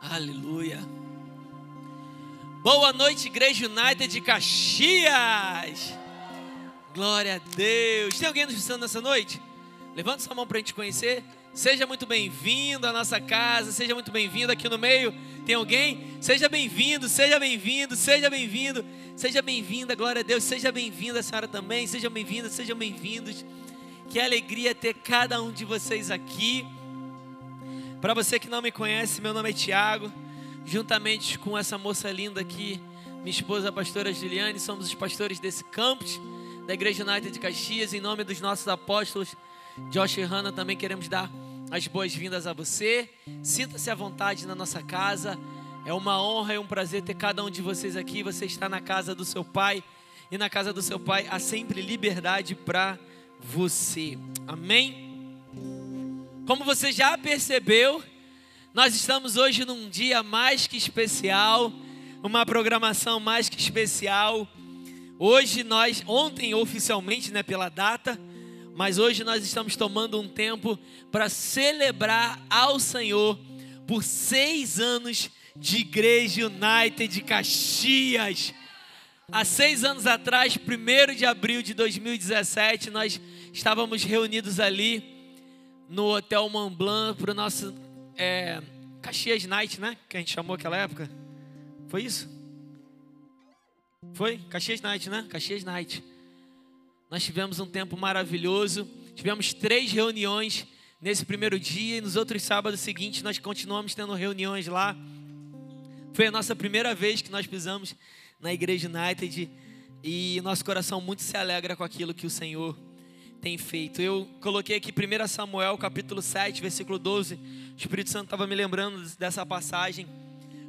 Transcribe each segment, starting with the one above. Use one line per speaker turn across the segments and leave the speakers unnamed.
Aleluia. Boa noite, Igreja United de Caxias. Glória a Deus. Tem alguém nos visitando nessa noite? Levanta sua mão para a gente conhecer. Seja muito bem-vindo à nossa casa, seja muito bem-vindo aqui no meio. Tem alguém? Seja bem-vindo, seja bem-vindo, seja bem-vindo, seja bem-vinda, glória a Deus. Seja bem-vinda, a senhora também. Sejam bem-vindas, sejam bem-vindos. Que alegria ter cada um de vocês aqui. Para você que não me conhece, meu nome é Tiago. Juntamente com essa moça linda aqui, minha esposa, a pastora Juliane, somos os pastores desse campus da Igreja United de Caxias. Em nome dos nossos apóstolos, Josh e Hannah, também queremos dar as boas-vindas a você. Sinta-se à vontade na nossa casa. É uma honra e um prazer ter cada um de vocês aqui. Você está na casa do seu pai. E na casa do seu pai há sempre liberdade para você. Amém? Como você já percebeu, nós estamos hoje num dia mais que especial, uma programação mais que especial. Hoje nós, ontem oficialmente, né, pela data, mas hoje nós estamos tomando um tempo para celebrar ao Senhor por seis anos de Igreja United de Caxias. Há seis anos atrás, 1 de abril de 2017, nós estávamos reunidos ali no Hotel Mont Blanc para o nosso é, Caxias Night, né? Que a gente chamou aquela época. Foi isso? Foi? Caxias Night, né? Caxias Night. Nós tivemos um tempo maravilhoso. Tivemos três reuniões nesse primeiro dia e nos outros sábados seguintes nós continuamos tendo reuniões lá. Foi a nossa primeira vez que nós pisamos na Igreja United e nosso coração muito se alegra com aquilo que o Senhor tem feito. Eu coloquei aqui 1 Samuel capítulo 7, versículo 12. O Espírito Santo estava me lembrando dessa passagem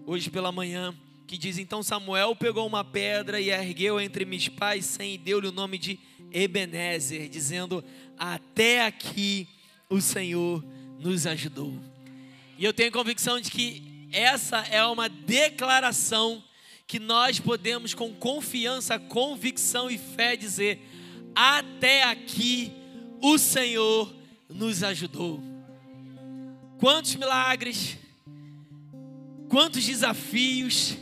hoje pela manhã, que diz: Então Samuel pegou uma pedra e ergueu entre Mispa e Sem e deu-lhe o nome de Ebenezer, dizendo: Até aqui o Senhor nos ajudou. E eu tenho convicção de que essa é uma declaração que nós podemos com confiança, convicção e fé dizer: até aqui o Senhor nos ajudou. Quantos milagres, quantos desafios,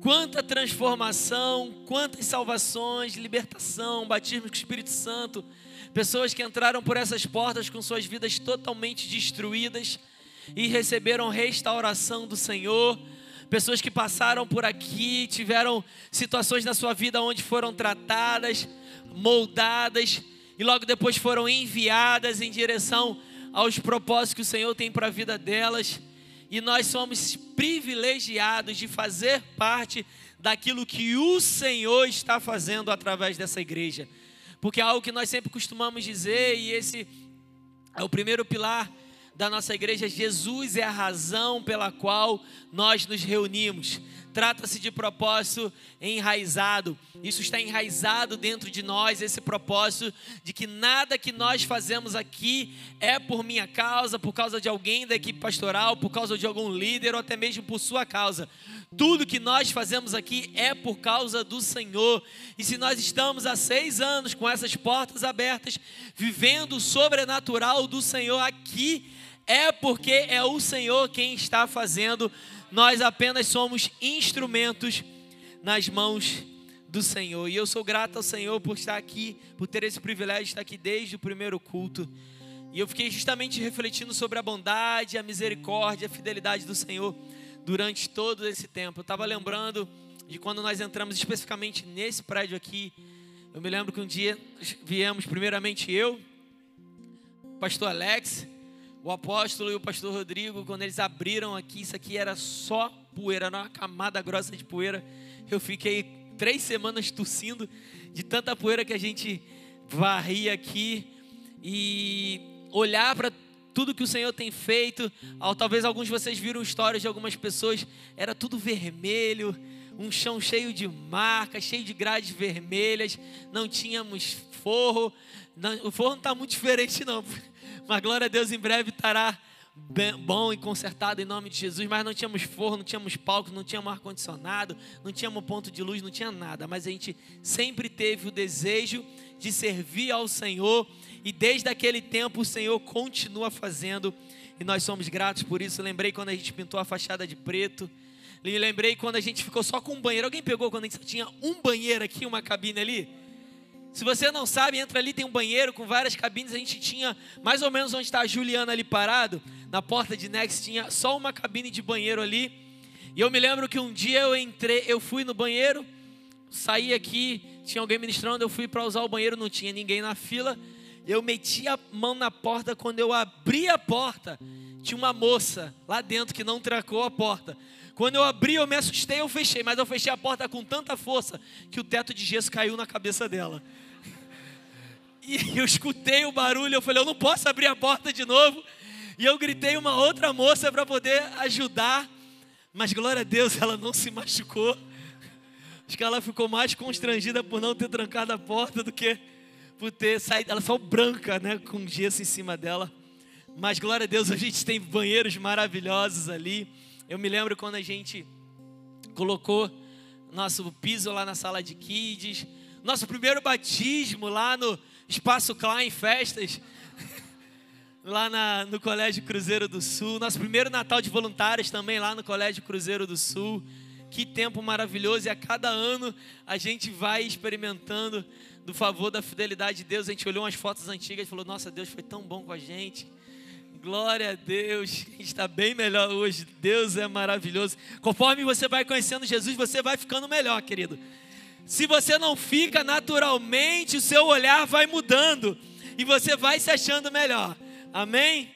quanta transformação, quantas salvações, libertação, batismo com o Espírito Santo, pessoas que entraram por essas portas com suas vidas totalmente destruídas e receberam restauração do Senhor pessoas que passaram por aqui, tiveram situações na sua vida onde foram tratadas, moldadas e logo depois foram enviadas em direção aos propósitos que o Senhor tem para a vida delas. E nós somos privilegiados de fazer parte daquilo que o Senhor está fazendo através dessa igreja. Porque é algo que nós sempre costumamos dizer, e esse é o primeiro pilar da nossa igreja, Jesus é a razão pela qual nós nos reunimos. Trata-se de propósito enraizado. Isso está enraizado dentro de nós, esse propósito de que nada que nós fazemos aqui é por minha causa, por causa de alguém da equipe pastoral, por causa de algum líder ou até mesmo por sua causa. Tudo que nós fazemos aqui é por causa do Senhor. E se nós estamos há seis anos com essas portas abertas, vivendo o sobrenatural do Senhor aqui, é porque é o Senhor quem está fazendo, nós apenas somos instrumentos nas mãos do Senhor. E eu sou grato ao Senhor por estar aqui, por ter esse privilégio de estar aqui desde o primeiro culto. E eu fiquei justamente refletindo sobre a bondade, a misericórdia, a fidelidade do Senhor durante todo esse tempo. Eu estava lembrando de quando nós entramos especificamente nesse prédio aqui. Eu me lembro que um dia viemos, primeiramente eu, pastor Alex, o apóstolo e o pastor Rodrigo, quando eles abriram aqui, isso aqui era só poeira, era uma camada grossa de poeira. Eu fiquei três semanas tossindo de tanta poeira que a gente varria aqui e olhar para tudo que o Senhor tem feito. Talvez alguns de vocês viram histórias de algumas pessoas, era tudo vermelho, um chão cheio de marcas, cheio de grades vermelhas, não tínhamos forro. O forro não está muito diferente, não. Mas glória a Deus, em breve estará bom e consertado em nome de Jesus, mas não tínhamos forno, não tínhamos palco, não tínhamos ar-condicionado, não tínhamos ponto de luz, não tinha nada. Mas a gente sempre teve o desejo de servir ao Senhor e desde aquele tempo o Senhor continua fazendo e nós somos gratos por isso. Lembrei quando a gente pintou a fachada de preto. Lembrei quando a gente ficou só com um banheiro. Alguém pegou quando a gente só tinha um banheiro aqui, uma cabine ali? Se você não sabe, entra ali, tem um banheiro com várias cabines. A gente tinha mais ou menos onde está a Juliana ali parado, na porta de Next, tinha só uma cabine de banheiro ali. E eu me lembro que um dia eu entrei, eu fui no banheiro, saí aqui, tinha alguém ministrando, eu fui para usar o banheiro, não tinha ninguém na fila. Eu meti a mão na porta, quando eu abri a porta, tinha uma moça lá dentro que não trancou a porta. Quando eu abri, eu me assustei, eu fechei, mas eu fechei a porta com tanta força que o teto de gesso caiu na cabeça dela. E eu escutei o barulho, eu falei, eu não posso abrir a porta de novo. E eu gritei uma outra moça para poder ajudar. Mas glória a Deus, ela não se machucou. Acho que ela ficou mais constrangida por não ter trancado a porta do que por ter saído. Ela só branca, né? Com gesso em cima dela. Mas glória a Deus, a gente tem banheiros maravilhosos ali. Eu me lembro quando a gente colocou nosso piso lá na sala de kids. Nosso primeiro batismo lá no, Espaço Klein Festas, lá na, no Colégio Cruzeiro do Sul. Nosso primeiro Natal de voluntários também lá no Colégio Cruzeiro do Sul. Que tempo maravilhoso! E a cada ano a gente vai experimentando do favor da fidelidade de Deus. A gente olhou umas fotos antigas e falou: Nossa, Deus foi tão bom com a gente. Glória a Deus, a gente está bem melhor hoje. Deus é maravilhoso. Conforme você vai conhecendo Jesus, você vai ficando melhor, querido. Se você não fica naturalmente, o seu olhar vai mudando e você vai se achando melhor. Amém?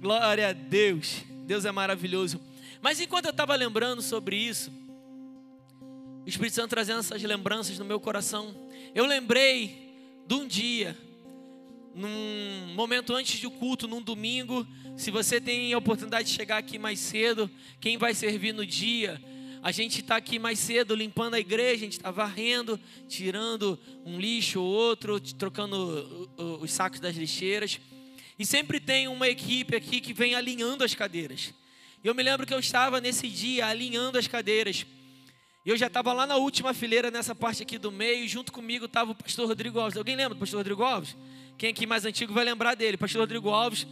Glória a Deus. Deus é maravilhoso. Mas enquanto eu estava lembrando sobre isso, o Espírito Santo trazendo essas lembranças no meu coração, eu lembrei de um dia, num momento antes do culto, num domingo. Se você tem a oportunidade de chegar aqui mais cedo, quem vai servir no dia, a gente está aqui mais cedo limpando a igreja, a gente está varrendo, tirando um lixo ou outro, trocando os sacos das lixeiras. E sempre tem uma equipe aqui que vem alinhando as cadeiras. E eu me lembro que eu estava nesse dia alinhando as cadeiras. E eu já estava lá na última fileira, nessa parte aqui do meio, junto comigo estava o pastor Rodrigo Alves. Alguém lembra do pastor Rodrigo Alves? Quem aqui mais antigo vai lembrar dele? Pastor Rodrigo Alves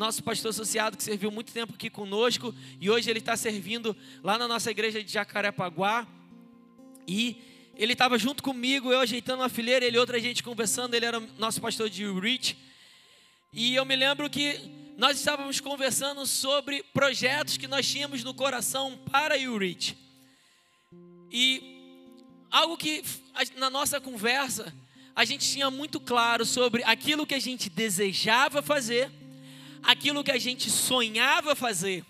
nosso pastor associado que serviu muito tempo aqui conosco e hoje ele está servindo lá na nossa igreja de Jacarepaguá. E ele estava junto comigo, eu ajeitando uma fileira, ele e outra gente conversando, ele era nosso pastor de Rich. E eu me lembro que nós estávamos conversando sobre projetos que nós tínhamos no coração para Rich. E algo que na nossa conversa a gente tinha muito claro sobre aquilo que a gente desejava fazer aquilo que a gente sonhava fazer,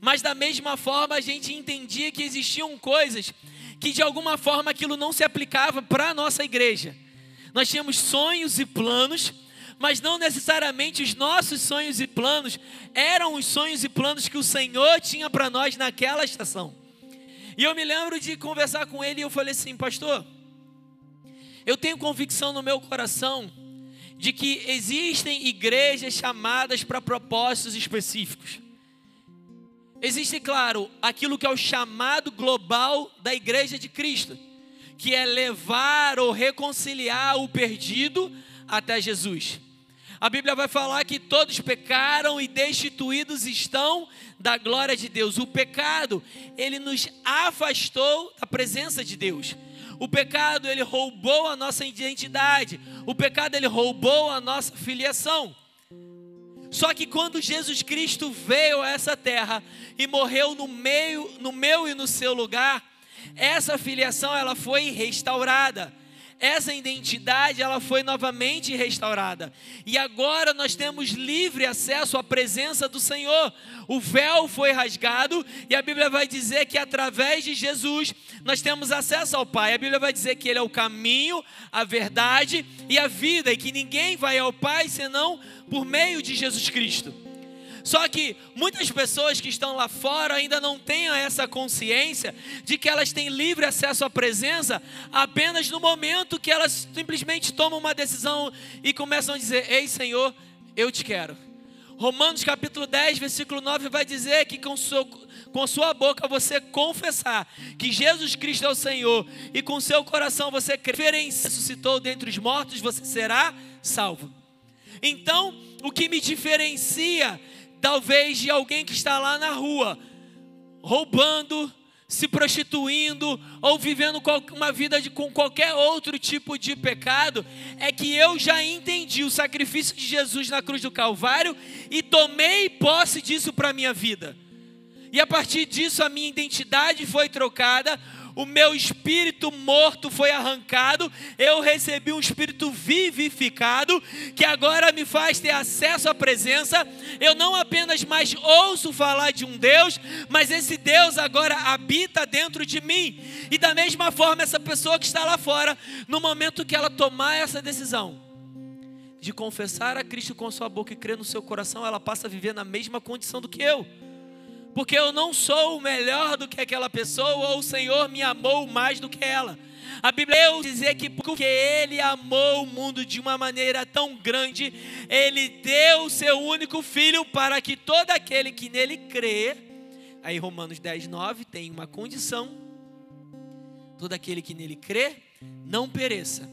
mas da mesma forma a gente entendia que existiam coisas que de alguma forma aquilo não se aplicava para a nossa igreja. Nós tínhamos sonhos e planos, mas não necessariamente os nossos sonhos e planos eram os sonhos e planos que o Senhor tinha para nós naquela estação. E eu me lembro de conversar com ele e eu falei assim, pastor, eu tenho convicção no meu coração de que existem igrejas chamadas para propósitos específicos. Existe, claro, aquilo que é o chamado global da igreja de Cristo, que é levar ou reconciliar o perdido até Jesus. A Bíblia vai falar que todos pecaram e destituídos estão da glória de Deus. O pecado, ele nos afastou da presença de Deus. O pecado ele roubou a nossa identidade. O pecado ele roubou a nossa filiação. Só que quando Jesus Cristo veio a essa terra e morreu no meio, no meu e no seu lugar, essa filiação ela foi restaurada essa identidade ela foi novamente restaurada. E agora nós temos livre acesso à presença do Senhor. O véu foi rasgado e a Bíblia vai dizer que através de Jesus nós temos acesso ao Pai. A Bíblia vai dizer que ele é o caminho, a verdade e a vida e que ninguém vai ao Pai senão por meio de Jesus Cristo. Só que muitas pessoas que estão lá fora ainda não têm essa consciência de que elas têm livre acesso à presença apenas no momento que elas simplesmente tomam uma decisão e começam a dizer: Ei, Senhor, eu te quero. Romanos capítulo 10, versículo 9 vai dizer que com, seu, com sua boca você confessar que Jesus Cristo é o Senhor e com seu coração você crer e ressuscitou dentre os mortos, você será salvo. Então, o que me diferencia talvez de alguém que está lá na rua roubando, se prostituindo ou vivendo uma vida de, com qualquer outro tipo de pecado, é que eu já entendi o sacrifício de Jesus na cruz do Calvário e tomei posse disso para a minha vida. E a partir disso a minha identidade foi trocada, o meu espírito morto foi arrancado, eu recebi um espírito vivificado, que agora me faz ter acesso à presença. Eu não apenas mais ouço falar de um Deus, mas esse Deus agora habita dentro de mim. E da mesma forma, essa pessoa que está lá fora, no momento que ela tomar essa decisão, de confessar a Cristo com sua boca e crer no seu coração, ela passa a viver na mesma condição do que eu porque eu não sou melhor do que aquela pessoa, ou o Senhor me amou mais do que ela. A Bíblia é dizer que porque Ele amou o mundo de uma maneira tão grande, Ele deu o seu único filho para que todo aquele que nele crê, aí Romanos 10, 9 tem uma condição: todo aquele que nele crê não pereça,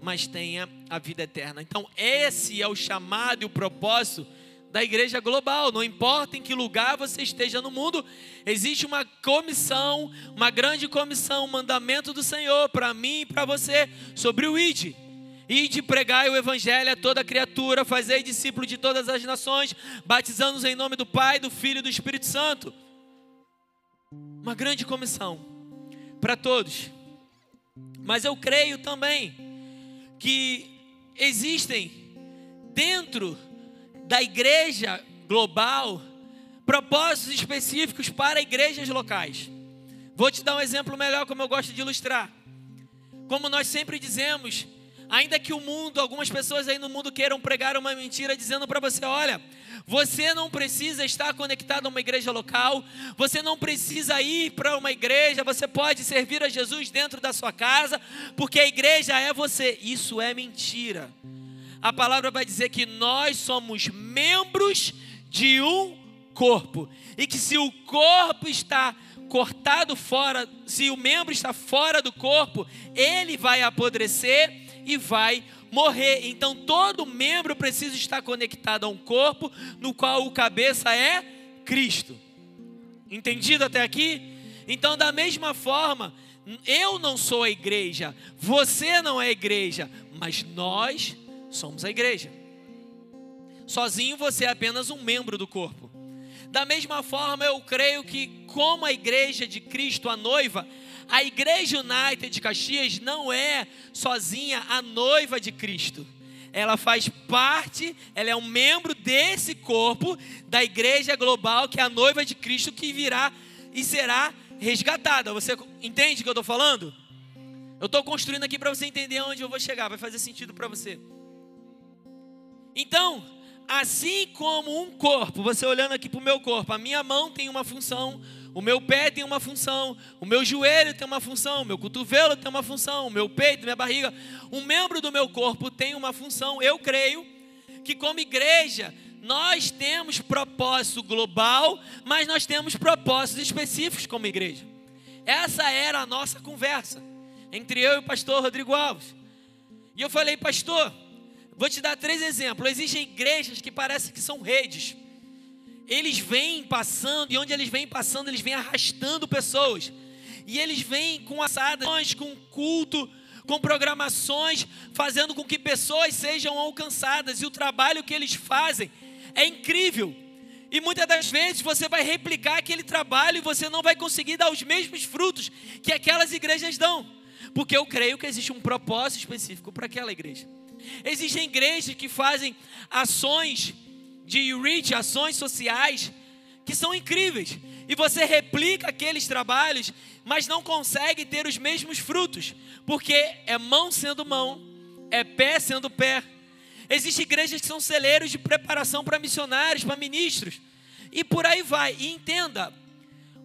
mas tenha a vida eterna. Então, esse é o chamado e o propósito da igreja global. Não importa em que lugar você esteja no mundo, existe uma comissão, uma grande comissão, um mandamento do Senhor para mim e para você sobre o ID. E de pregar o evangelho a toda criatura, fazer discípulo de todas as nações, batizando-os em nome do Pai, do Filho e do Espírito Santo. Uma grande comissão para todos. Mas eu creio também que existem dentro da igreja global propósitos específicos para igrejas locais. Vou te dar um exemplo melhor, como eu gosto de ilustrar. Como nós sempre dizemos, ainda que o mundo, algumas pessoas aí no mundo queiram pregar uma mentira dizendo para você: olha, você não precisa estar conectado a uma igreja local, você não precisa ir para uma igreja, você pode servir a Jesus dentro da sua casa, porque a igreja é você. Isso é mentira a palavra vai dizer que nós somos membros de um corpo. E que se o corpo está cortado fora, se o membro está fora do corpo, ele vai apodrecer e vai morrer. Então todo membro precisa estar conectado a um corpo no qual o cabeça é Cristo. Entendido até aqui? Então, da mesma forma, eu não sou a igreja, você não é a igreja, mas nós somos a igreja. Sozinho você é apenas um membro do corpo. Da mesma forma, eu creio que, como a igreja de Cristo, a noiva, a igreja United de Caxias não é sozinha a noiva de Cristo. Ela faz parte, ela é um membro desse corpo da igreja global, que é a noiva de Cristo, que virá e será resgatada. Você entende o que eu estou falando? Eu estou construindo aqui para você entender onde eu vou chegar, vai fazer sentido para você. Então, assim como um corpo, você olhando aqui para o meu corpo, a minha mão tem uma função, o meu pé tem uma função, o meu joelho tem uma função, o meu cotovelo tem uma função, o meu peito, minha barriga, um membro do meu corpo tem uma função. Eu creio que, como igreja, nós temos propósito global, mas nós temos propósitos específicos como igreja. Essa era a nossa conversa entre eu e o pastor Rodrigo Alves. E eu falei, pastor, Vou te dar três exemplos. Existem igrejas que parecem que são redes. Eles vêm passando, e onde eles vêm passando, eles vêm arrastando pessoas. E eles vêm com assadas, com culto, com programações, fazendo com que pessoas sejam alcançadas. E o trabalho que eles fazem é incrível. E muitas das vezes você vai replicar aquele trabalho e você não vai conseguir dar os mesmos frutos que aquelas igrejas dão. Porque eu creio que existe um propósito específico para aquela igreja. Existem igrejas que fazem ações de reach, ações sociais, que são incríveis. E você replica aqueles trabalhos, mas não consegue ter os mesmos frutos, porque é mão sendo mão, é pé sendo pé. Existem igrejas que são celeiros de preparação para missionários, para ministros, e por aí vai. E entenda,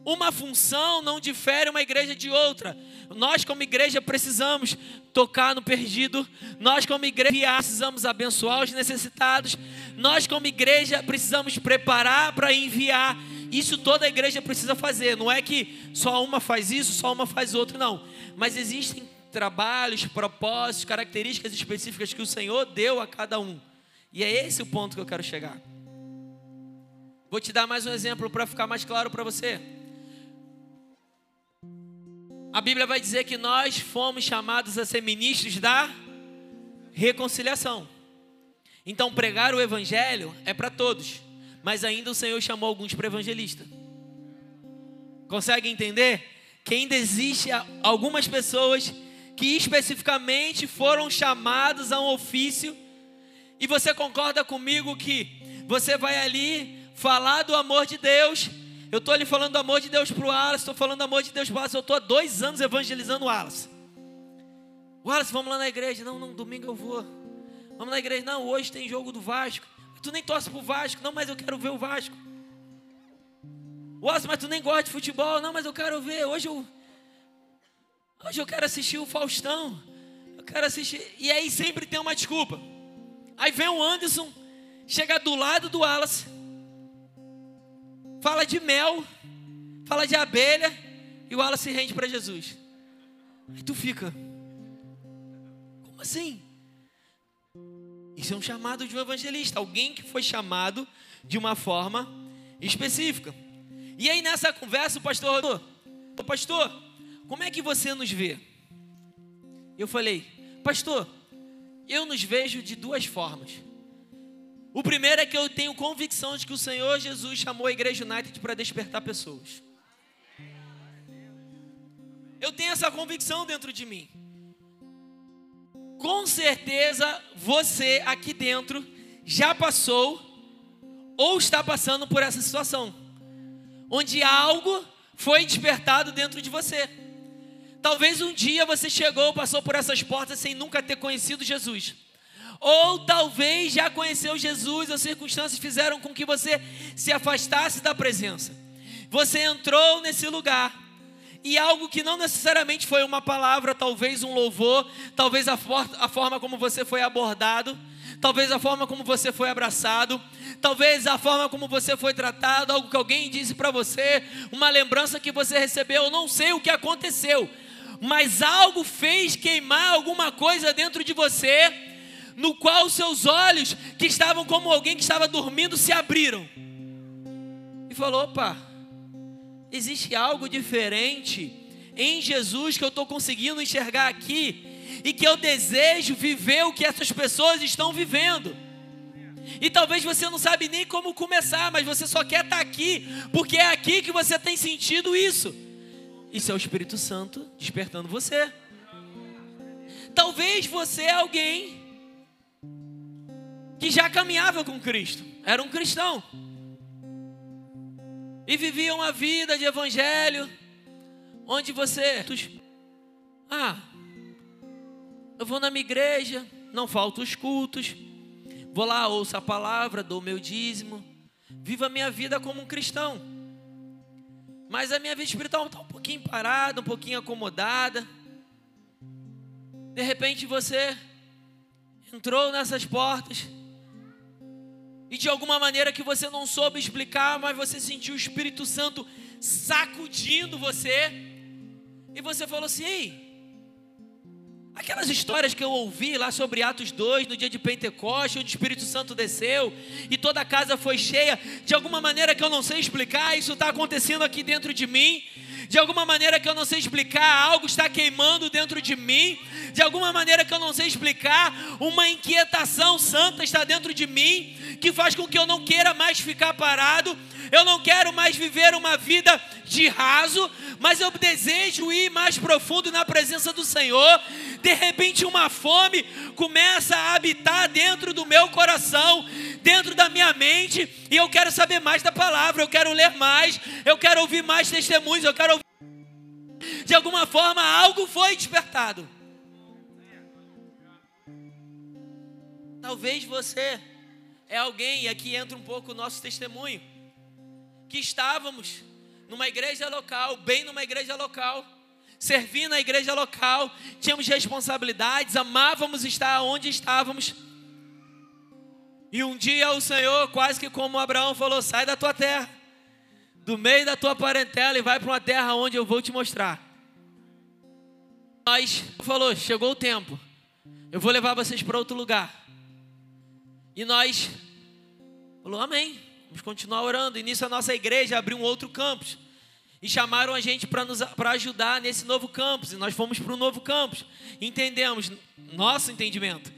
uma função não difere uma igreja de outra. Nós, como igreja, precisamos tocar no perdido. Nós, como igreja, precisamos abençoar os necessitados. Nós, como igreja, precisamos preparar para enviar. Isso toda a igreja precisa fazer. Não é que só uma faz isso, só uma faz outro, não. Mas existem trabalhos, propósitos, características específicas que o Senhor deu a cada um. E é esse o ponto que eu quero chegar. Vou te dar mais um exemplo para ficar mais claro para você. A Bíblia vai dizer que nós fomos chamados a ser ministros da reconciliação. Então, pregar o Evangelho é para todos, mas ainda o Senhor chamou alguns para evangelista. Consegue entender? Que ainda existe algumas pessoas que especificamente foram chamados a um ofício, e você concorda comigo que você vai ali falar do amor de Deus. Eu estou ali falando do amor de Deus para o Wallace, estou falando do amor de Deus para o Wallace. Eu estou há dois anos evangelizando o Wallace. Wallace, vamos lá na igreja. Não, não, domingo eu vou. Vamos na igreja. Não, hoje tem jogo do Vasco. Tu nem torce para o Vasco. Não, mas eu quero ver o Vasco. Wallace, mas tu nem gosta de futebol. Não, mas eu quero ver. Hoje eu, hoje eu quero assistir o Faustão. Eu quero assistir. E aí sempre tem uma desculpa. Aí vem o Anderson, chega do lado do Wallace fala de mel, fala de abelha, e o Wallace se rende para Jesus. Aí tu fica, como assim? Isso é um chamado de um evangelista, alguém que foi chamado de uma forma específica. E aí nessa conversa o pastor, o pastor, como é que você nos vê? Eu falei, pastor, eu nos vejo de duas formas. O primeiro é que eu tenho convicção de que o Senhor Jesus chamou a Igreja United para despertar pessoas. Eu tenho essa convicção dentro de mim. Com certeza você aqui dentro já passou ou está passando por essa situação, onde algo foi despertado dentro de você. Talvez um dia você chegou, passou por essas portas sem nunca ter conhecido Jesus. Ou talvez já conheceu Jesus, as circunstâncias fizeram com que você se afastasse da presença. Você entrou nesse lugar e algo que não necessariamente foi uma palavra, talvez um louvor, talvez a, for a forma como você foi abordado, talvez a forma como você foi abraçado, talvez a forma como você foi tratado, algo que alguém disse para você, uma lembrança que você recebeu, eu não sei o que aconteceu, mas algo fez queimar alguma coisa dentro de você no qual seus olhos, que estavam como alguém que estava dormindo, se abriram. E falou: opa, existe algo diferente em Jesus que eu estou conseguindo enxergar aqui e que eu desejo viver o que essas pessoas estão vivendo. E talvez você não sabe nem como começar, mas você só quer estar tá aqui, porque é aqui que você tem sentido isso. Isso é o Espírito Santo despertando você. Talvez você é alguém que já caminhava com Cristo, era um cristão. E vivia uma vida de evangelho, onde você. Ah, eu vou na minha igreja, não faltam os cultos, vou lá, ouço a palavra, dou meu dízimo, vivo a minha vida como um cristão. Mas a minha vida espiritual está um pouquinho parada, um pouquinho acomodada. De repente você entrou nessas portas e de alguma maneira que você não soube explicar, mas você sentiu o Espírito Santo sacudindo você, e você falou assim: Ei, aquelas histórias que eu ouvi lá sobre Atos 2, no dia de Pentecoste, onde o Espírito Santo desceu e toda a casa foi cheia, de alguma maneira que eu não sei explicar, isso está acontecendo aqui dentro de mim de alguma maneira que eu não sei explicar, algo está queimando dentro de mim, de alguma maneira que eu não sei explicar, uma inquietação santa está dentro de mim, que faz com que eu não queira mais ficar parado, eu não quero mais viver uma vida de raso, mas eu desejo ir mais profundo na presença do Senhor. De repente, uma fome começa a habitar dentro do meu coração, dentro da minha mente, e eu quero saber mais da palavra, eu quero ler mais, eu quero ouvir mais testemunhos, eu quero ouvir. De alguma forma, algo foi despertado. Talvez você é alguém, e aqui entra um pouco o nosso testemunho, que estávamos numa igreja local, bem numa igreja local, servindo a igreja local, tínhamos responsabilidades, amávamos estar onde estávamos. E um dia o Senhor, quase que como Abraão falou: sai da tua terra, do meio da tua parentela e vai para uma terra onde eu vou te mostrar. Nós falou: chegou o tempo, eu vou levar vocês para outro lugar. E nós falou: amém, vamos continuar orando. E nisso a nossa igreja abriu um outro campus. E chamaram a gente para ajudar nesse novo campus. E nós fomos para um novo campus. Entendemos, nosso entendimento.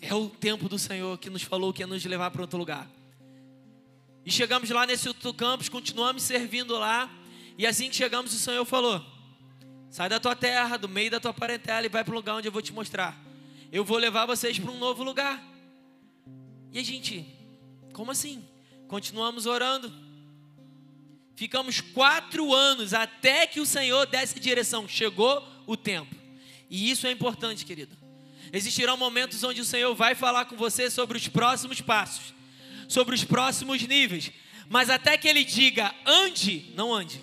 É o tempo do Senhor que nos falou que ia nos levar para outro lugar. E chegamos lá nesse outro campus, continuamos servindo lá. E assim que chegamos, o Senhor falou: Sai da tua terra, do meio da tua parentela e vai para o lugar onde eu vou te mostrar. Eu vou levar vocês para um novo lugar. E a gente, como assim? Continuamos orando. Ficamos quatro anos até que o Senhor desse direção. Chegou o tempo. E isso é importante, querido. Existirão momentos onde o Senhor vai falar com você sobre os próximos passos, sobre os próximos níveis. Mas até que Ele diga ande, não ande.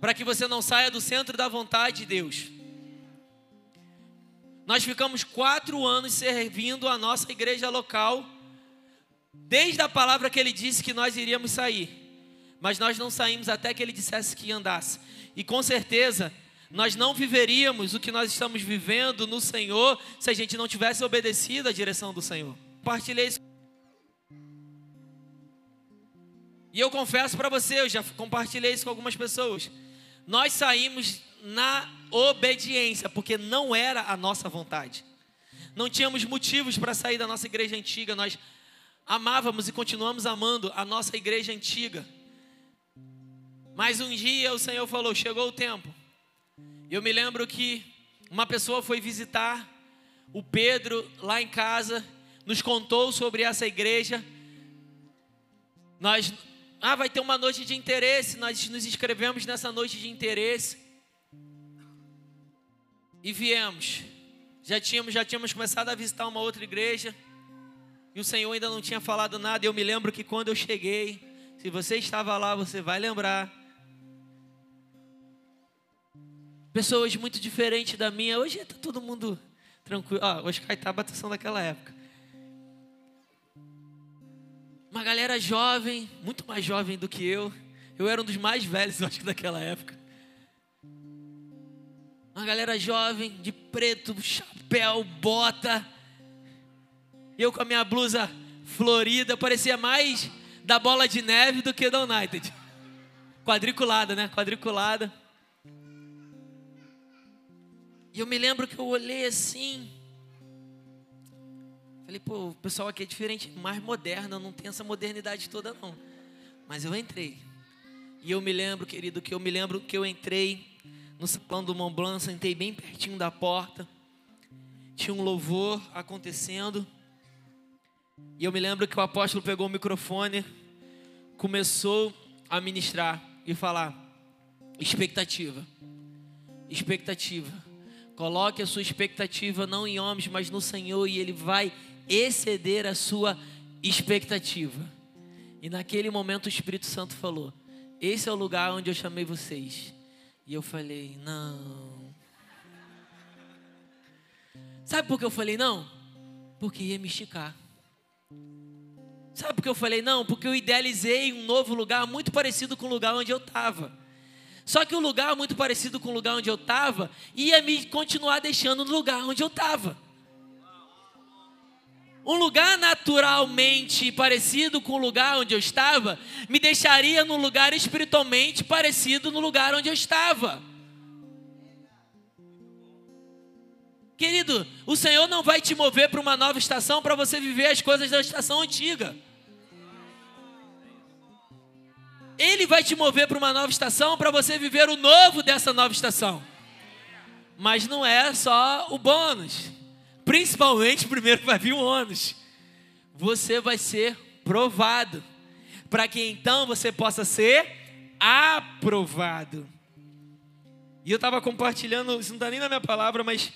Para que você não saia do centro da vontade de Deus. Nós ficamos quatro anos servindo a nossa igreja local Desde a palavra que ele disse que nós iríamos sair, mas nós não saímos até que ele dissesse que andasse. E com certeza, nós não viveríamos o que nós estamos vivendo no Senhor se a gente não tivesse obedecido à direção do Senhor. Compartilhei isso. E eu confesso para você, eu já compartilhei isso com algumas pessoas. Nós saímos na obediência, porque não era a nossa vontade. Não tínhamos motivos para sair da nossa igreja antiga, nós amávamos e continuamos amando a nossa igreja antiga. Mas um dia o Senhor falou: chegou o tempo. Eu me lembro que uma pessoa foi visitar o Pedro lá em casa, nos contou sobre essa igreja. Nós, ah, vai ter uma noite de interesse. Nós nos inscrevemos nessa noite de interesse e viemos. Já tínhamos, já tínhamos começado a visitar uma outra igreja. E o Senhor ainda não tinha falado nada. Eu me lembro que quando eu cheguei, se você estava lá, você vai lembrar. Pessoas muito diferentes da minha. Hoje está todo mundo tranquilo. Ah, hoje Caetaba são daquela época. Uma galera jovem, muito mais jovem do que eu. Eu era um dos mais velhos, eu acho que daquela época. Uma galera jovem, de preto, chapéu, bota eu com a minha blusa florida, parecia mais da bola de neve do que da United. Quadriculada, né? Quadriculada. E eu me lembro que eu olhei assim. Falei, pô, o pessoal aqui é diferente, mais moderno, não tem essa modernidade toda não. Mas eu entrei. E eu me lembro, querido, que eu me lembro que eu entrei no salão do Mont Blanc, sentei bem pertinho da porta. Tinha um louvor acontecendo. E eu me lembro que o apóstolo pegou o microfone, começou a ministrar e falar: expectativa, expectativa. Coloque a sua expectativa não em homens, mas no Senhor, e Ele vai exceder a sua expectativa. E naquele momento o Espírito Santo falou: Esse é o lugar onde eu chamei vocês. E eu falei: Não. Sabe por que eu falei não? Porque ia me esticar. Sabe por que eu falei não? Porque eu idealizei um novo lugar muito parecido com o lugar onde eu estava. Só que o lugar muito parecido com o lugar onde eu estava ia me continuar deixando no lugar onde eu estava. Um lugar naturalmente parecido com o lugar onde eu estava me deixaria num lugar espiritualmente parecido no lugar onde eu estava. Querido, o Senhor não vai te mover para uma nova estação para você viver as coisas da estação antiga. Ele vai te mover para uma nova estação para você viver o novo dessa nova estação. Mas não é só o bônus. Principalmente, primeiro vai vir o ônus. Você vai ser provado. Para que então você possa ser aprovado. E eu estava compartilhando, isso não está nem na minha palavra, mas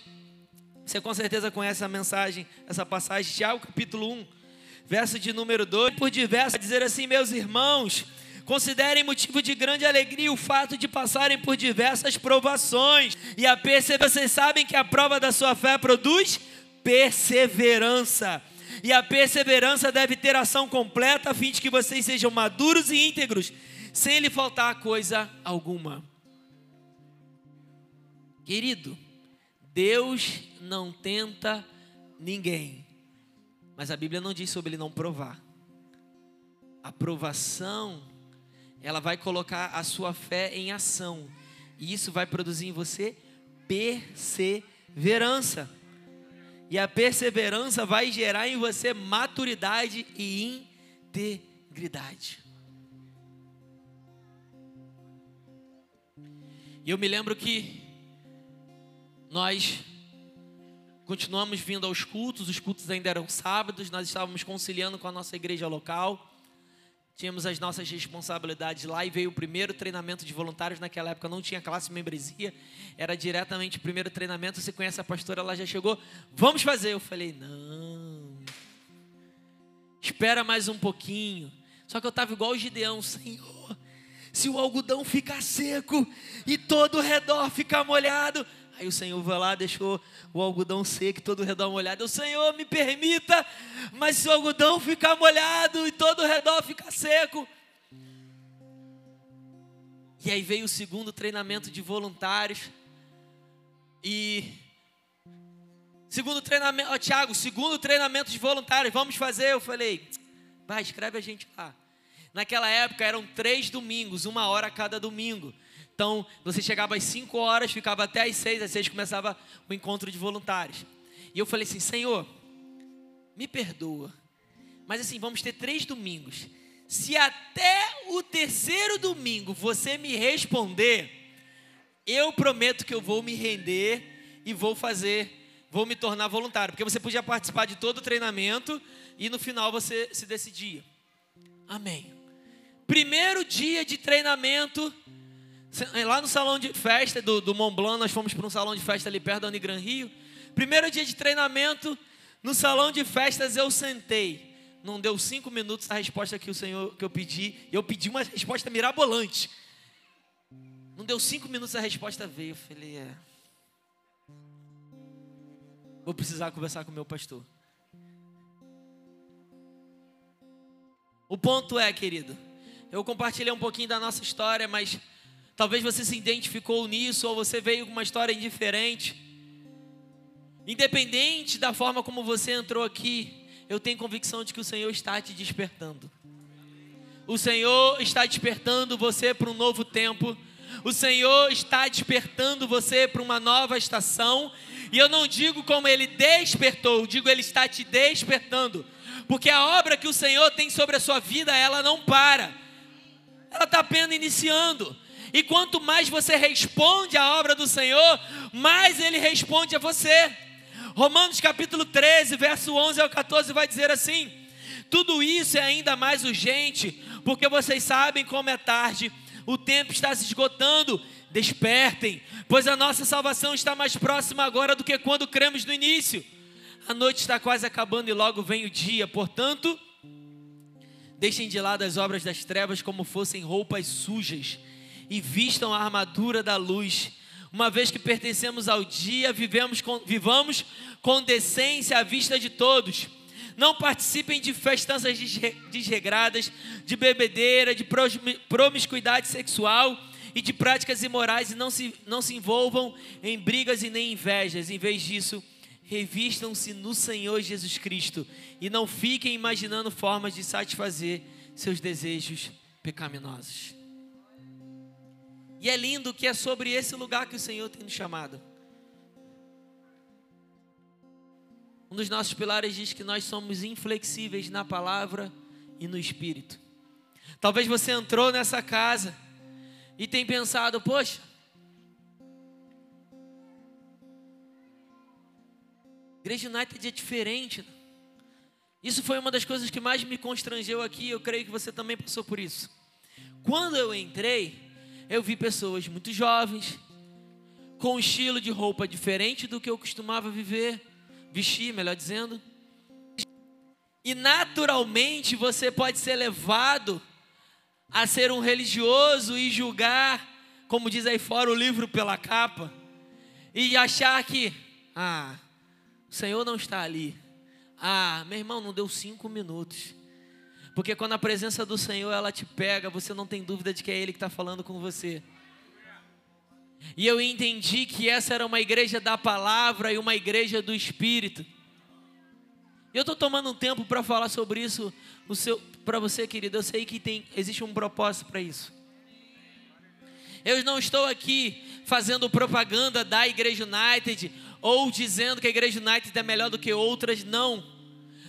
você com certeza conhece a mensagem, essa passagem, Tiago capítulo 1, verso de número 2, por diversos, dizer assim, meus irmãos, Considerem motivo de grande alegria o fato de passarem por diversas provações. E a perceber, vocês sabem que a prova da sua fé produz perseverança. E a perseverança deve ter ação completa a fim de que vocês sejam maduros e íntegros, sem lhe faltar coisa alguma. Querido, Deus não tenta ninguém, mas a Bíblia não diz sobre ele não provar. A provação, ela vai colocar a sua fé em ação, e isso vai produzir em você perseverança. E a perseverança vai gerar em você maturidade e integridade. E eu me lembro que nós continuamos vindo aos cultos, os cultos ainda eram sábados, nós estávamos conciliando com a nossa igreja local, tínhamos as nossas responsabilidades lá e veio o primeiro treinamento de voluntários. Naquela época não tinha classe membresia, era diretamente o primeiro treinamento. Você conhece a pastora, ela já chegou, vamos fazer. Eu falei, não, espera mais um pouquinho. Só que eu estava igual o Gideão, Senhor, se o algodão ficar seco e todo o redor ficar molhado. Aí o Senhor vai lá, deixou o algodão seco e todo o redor molhado. O Senhor me permita, mas se o algodão ficar molhado e todo o redor ficar seco. E aí veio o segundo treinamento de voluntários. E segundo treinamento, ó, Tiago, segundo treinamento de voluntários, vamos fazer. Eu falei, vai, escreve a gente lá. Naquela época eram três domingos, uma hora cada domingo. Então, você chegava às 5 horas, ficava até às 6, às 6 começava o encontro de voluntários. E eu falei assim: Senhor, me perdoa, mas assim, vamos ter três domingos. Se até o terceiro domingo você me responder, eu prometo que eu vou me render e vou fazer, vou me tornar voluntário. Porque você podia participar de todo o treinamento e no final você se decidia. Amém. Primeiro dia de treinamento, lá no salão de festa do, do Mont Blanc, nós fomos para um salão de festa ali perto da Unigran Rio. Primeiro dia de treinamento, no salão de festas eu sentei. Não deu cinco minutos a resposta que o Senhor que eu pedi. Eu pedi uma resposta mirabolante. Não deu cinco minutos a resposta veio. Eu falei, é. Vou precisar conversar com o meu pastor. O ponto é, querido, eu compartilhei um pouquinho da nossa história, mas talvez você se identificou nisso ou você veio com uma história indiferente. Independente da forma como você entrou aqui, eu tenho convicção de que o Senhor está te despertando. O Senhor está despertando você para um novo tempo. O Senhor está despertando você para uma nova estação. E eu não digo como ele despertou, digo ele está te despertando. Porque a obra que o Senhor tem sobre a sua vida, ela não para ela está apenas iniciando. E quanto mais você responde à obra do Senhor, mais Ele responde a você. Romanos capítulo 13, verso 11 ao 14 vai dizer assim: Tudo isso é ainda mais urgente, porque vocês sabem como é tarde, o tempo está se esgotando. Despertem, pois a nossa salvação está mais próxima agora do que quando cremos no início. A noite está quase acabando e logo vem o dia, portanto, Deixem de lado as obras das trevas como fossem roupas sujas e vistam a armadura da luz. Uma vez que pertencemos ao dia, vivemos com, vivamos com decência à vista de todos. Não participem de festanças desregradas, de bebedeira, de promiscuidade sexual e de práticas imorais e não se, não se envolvam em brigas e nem invejas. Em vez disso, revistam-se no Senhor Jesus Cristo e não fiquem imaginando formas de satisfazer seus desejos pecaminosos. E é lindo que é sobre esse lugar que o Senhor tem nos chamado. Um dos nossos pilares diz que nós somos inflexíveis na palavra e no espírito. Talvez você entrou nessa casa e tem pensado, poxa, Igreja United é diferente. Isso foi uma das coisas que mais me constrangeu aqui. Eu creio que você também passou por isso. Quando eu entrei, eu vi pessoas muito jovens, com um estilo de roupa diferente do que eu costumava viver, vestir, melhor dizendo. E naturalmente você pode ser levado a ser um religioso e julgar, como diz aí fora o livro pela capa, e achar que, ah, O Senhor não está ali. Ah, meu irmão, não deu cinco minutos. Porque quando a presença do Senhor ela te pega, você não tem dúvida de que é Ele que está falando com você. E eu entendi que essa era uma igreja da palavra e uma igreja do Espírito. Eu estou tomando um tempo para falar sobre isso para você, querido. Eu sei que tem, existe um propósito para isso. Eu não estou aqui fazendo propaganda da Igreja United ou dizendo que a Igreja United é melhor do que outras, não.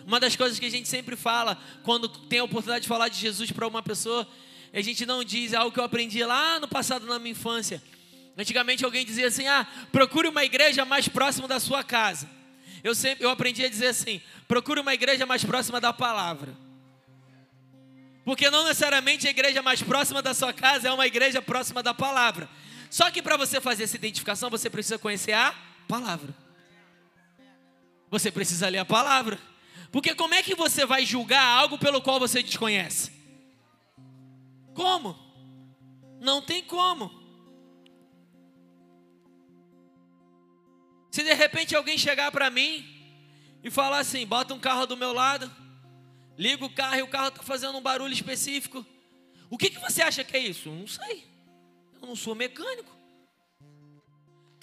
Uma das coisas que a gente sempre fala quando tem a oportunidade de falar de Jesus para uma pessoa, a gente não diz algo que eu aprendi lá no passado na minha infância. Antigamente alguém dizia assim: "Ah, procure uma igreja mais próxima da sua casa". Eu sempre eu aprendi a dizer assim: "Procure uma igreja mais próxima da palavra". Porque não necessariamente a igreja mais próxima da sua casa é uma igreja próxima da palavra. Só que para você fazer essa identificação, você precisa conhecer a palavra. Você precisa ler a palavra. Porque como é que você vai julgar algo pelo qual você desconhece? Como? Não tem como. Se de repente alguém chegar para mim e falar assim: bota um carro do meu lado, liga o carro e o carro está fazendo um barulho específico. O que, que você acha que é isso? Não sei. Eu não sou mecânico.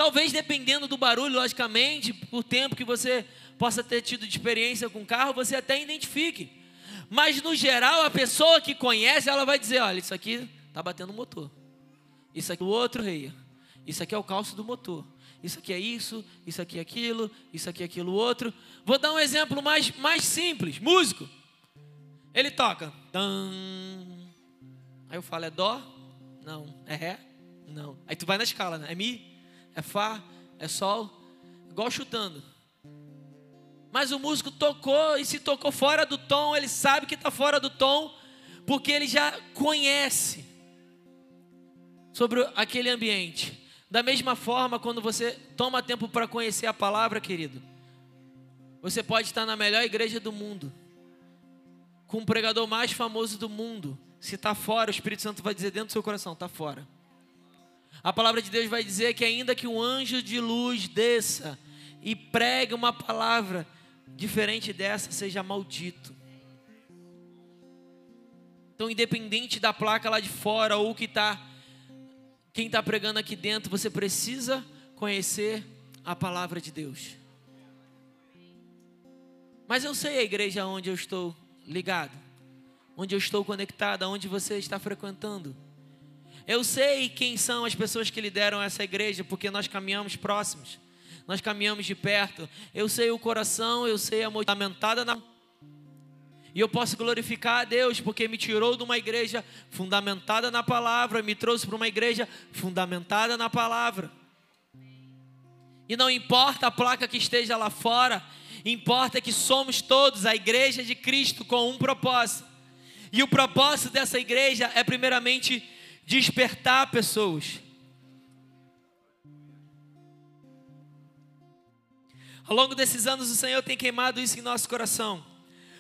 Talvez dependendo do barulho, logicamente, por tempo que você possa ter tido de experiência com carro, você até identifique. Mas no geral, a pessoa que conhece, ela vai dizer: olha, isso aqui está batendo o motor. Isso aqui é o outro rei. Isso aqui é o calço do motor. Isso aqui é isso, isso aqui é aquilo, isso aqui é aquilo outro. Vou dar um exemplo mais, mais simples. Músico. Ele toca. Aí eu falo, é dó? Não. É ré? Não. Aí tu vai na escala, né? É mi, é fá, é sol. Igual chutando. Mas o músico tocou e se tocou fora do tom, ele sabe que está fora do tom, porque ele já conhece sobre aquele ambiente. Da mesma forma, quando você toma tempo para conhecer a palavra, querido, você pode estar na melhor igreja do mundo, com o pregador mais famoso do mundo. Se está fora, o Espírito Santo vai dizer dentro do seu coração: está fora. A palavra de Deus vai dizer que, ainda que um anjo de luz desça e pregue uma palavra diferente dessa, seja maldito. Então, independente da placa lá de fora ou que está, quem está pregando aqui dentro, você precisa conhecer a palavra de Deus. Mas eu sei a igreja onde eu estou ligado, onde eu estou conectado, onde você está frequentando. Eu sei quem são as pessoas que lideram essa igreja, porque nós caminhamos próximos, nós caminhamos de perto. Eu sei o coração, eu sei a fundamentada na. E eu posso glorificar a Deus, porque me tirou de uma igreja fundamentada na palavra, me trouxe para uma igreja fundamentada na palavra. E não importa a placa que esteja lá fora, importa que somos todos a igreja de Cristo com um propósito. E o propósito dessa igreja é, primeiramente, despertar pessoas. Ao longo desses anos, o Senhor tem queimado isso em nosso coração.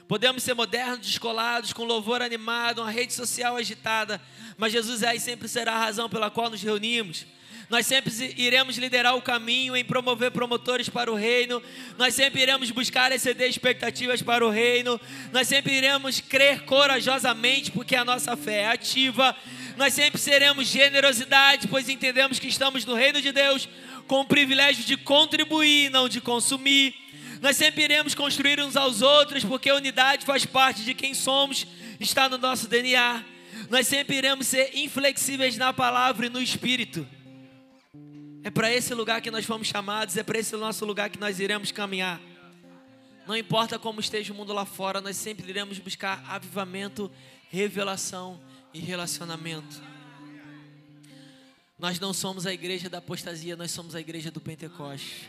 Podemos ser modernos, descolados, com louvor animado, uma rede social agitada, mas Jesus é e sempre será a razão pela qual nos reunimos. Nós sempre iremos liderar o caminho em promover promotores para o reino. Nós sempre iremos buscar exceder expectativas para o reino. Nós sempre iremos crer corajosamente, porque a nossa fé é ativa. Nós sempre seremos generosidade, pois entendemos que estamos no reino de Deus com o privilégio de contribuir, não de consumir. Nós sempre iremos construir uns aos outros, porque a unidade faz parte de quem somos, está no nosso DNA. Nós sempre iremos ser inflexíveis na palavra e no espírito. É para esse lugar que nós fomos chamados, é para esse nosso lugar que nós iremos caminhar. Não importa como esteja o mundo lá fora, nós sempre iremos buscar avivamento, revelação e relacionamento. Nós não somos a igreja da apostasia, nós somos a igreja do Pentecoste.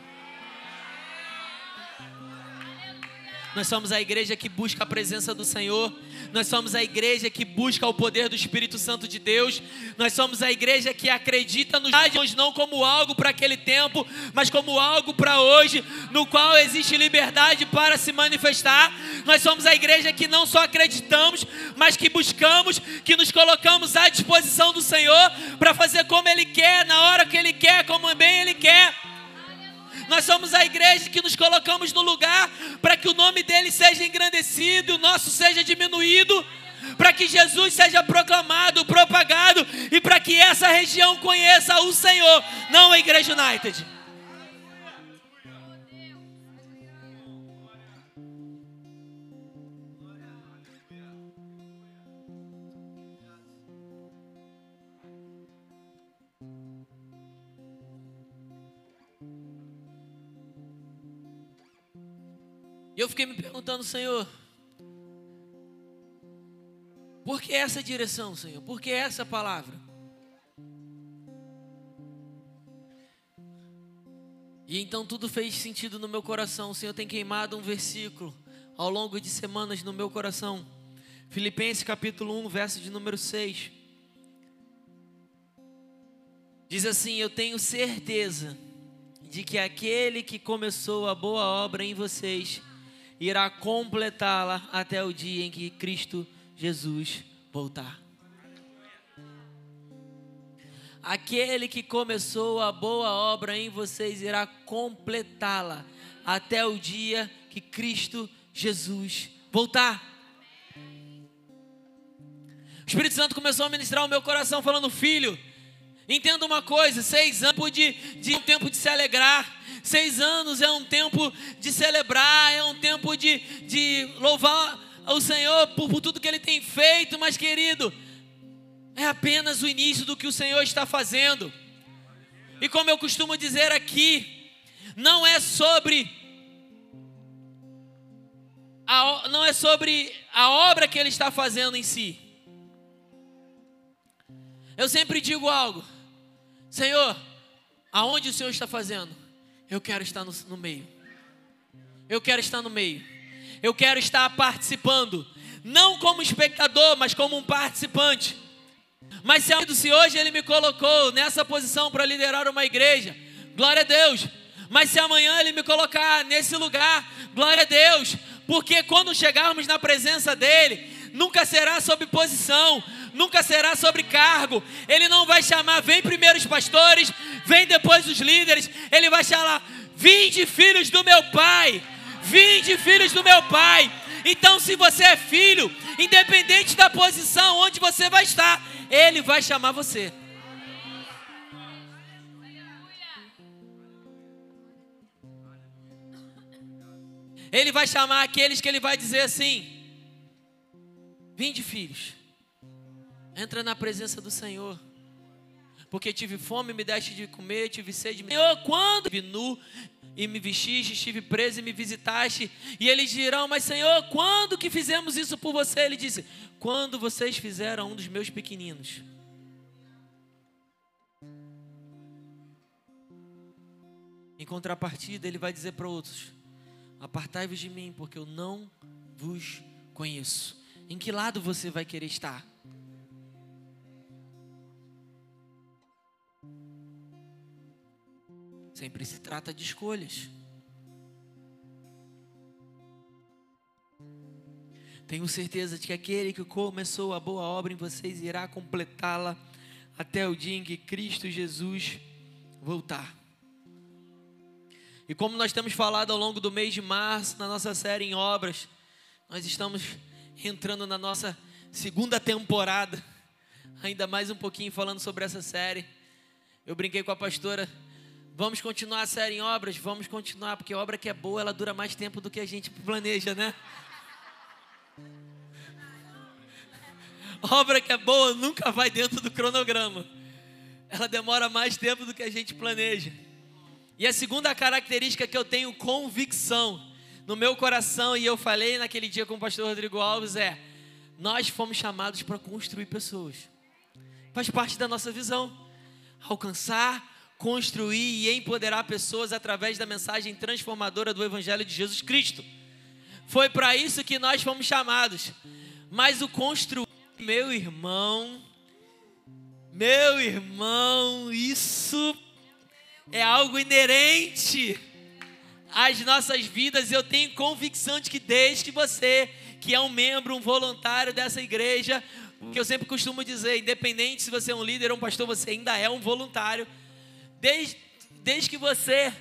Nós somos a igreja que busca a presença do Senhor. Nós somos a igreja que busca o poder do Espírito Santo de Deus. Nós somos a igreja que acredita nos dons não como algo para aquele tempo, mas como algo para hoje, no qual existe liberdade para se manifestar. Nós somos a igreja que não só acreditamos, mas que buscamos, que nos colocamos à disposição do Senhor para fazer como Ele quer, na hora que Ele quer, como bem Ele quer. Nós somos a igreja que nos colocamos no lugar que o nome dele seja engrandecido o nosso seja diminuído, para que Jesus seja proclamado, propagado e para que essa região conheça o Senhor, não a Igreja United. Eu fiquei me perguntando, Senhor, por que essa direção, Senhor? Por que essa palavra? E então tudo fez sentido no meu coração. O Senhor tem queimado um versículo ao longo de semanas no meu coração. Filipenses capítulo 1, verso de número 6. Diz assim: Eu tenho certeza de que aquele que começou a boa obra em vocês irá completá-la até o dia em que Cristo Jesus voltar. Aquele que começou a boa obra em vocês irá completá-la até o dia que Cristo Jesus voltar. O Espírito Santo começou a ministrar o meu coração, falando: Filho, entenda uma coisa: seis anos de, de um tempo de se alegrar, Seis anos é um tempo de celebrar, é um tempo de, de louvar o Senhor por, por tudo que Ele tem feito, mas querido, é apenas o início do que o Senhor está fazendo. E como eu costumo dizer aqui, não é sobre a, não é sobre a obra que ele está fazendo em si. Eu sempre digo algo, Senhor, aonde o Senhor está fazendo? Eu quero estar no, no meio. Eu quero estar no meio. Eu quero estar participando. Não como espectador, mas como um participante. Mas se, se hoje Ele me colocou nessa posição para liderar uma igreja, glória a Deus. Mas se amanhã Ele me colocar nesse lugar, glória a Deus. Porque quando chegarmos na presença dEle, nunca será sob posição, nunca será sobre cargo. Ele não vai chamar, vem primeiro os pastores, vem depois os líderes. Ele vai chamar, vinde filhos do meu pai, vinde filhos do meu pai. Então, se você é filho, independente da posição onde você vai estar, ele vai chamar você. Ele vai chamar aqueles que ele vai dizer assim: Vinde, filhos, entra na presença do Senhor. Porque tive fome, me deste de comer, tive sede. Senhor, quando vi nu e me vestiste, estive preso e me visitaste. E eles dirão: Mas Senhor, quando que fizemos isso por você? Ele disse: Quando vocês fizeram um dos meus pequeninos. Em contrapartida, ele vai dizer para outros: Apartai-vos de mim, porque eu não vos conheço. Em que lado você vai querer estar? Sempre se trata de escolhas. Tenho certeza de que aquele que começou a boa obra em vocês irá completá-la até o dia em que Cristo Jesus voltar. E como nós temos falado ao longo do mês de março, na nossa série em obras, nós estamos entrando na nossa segunda temporada, ainda mais um pouquinho falando sobre essa série. Eu brinquei com a pastora, vamos continuar a série em obras? Vamos continuar, porque obra que é boa, ela dura mais tempo do que a gente planeja, né? Obra que é boa nunca vai dentro do cronograma. Ela demora mais tempo do que a gente planeja. E a segunda característica que eu tenho convicção no meu coração, e eu falei naquele dia com o pastor Rodrigo Alves, é: nós fomos chamados para construir pessoas. Faz parte da nossa visão. Alcançar, construir e empoderar pessoas através da mensagem transformadora do Evangelho de Jesus Cristo. Foi para isso que nós fomos chamados. Mas o construir, meu irmão, meu irmão, isso é algo inerente as nossas vidas. Eu tenho convicção de que desde que você, que é um membro, um voluntário dessa igreja, que eu sempre costumo dizer, independente se você é um líder ou um pastor, você ainda é um voluntário. Desde, desde que você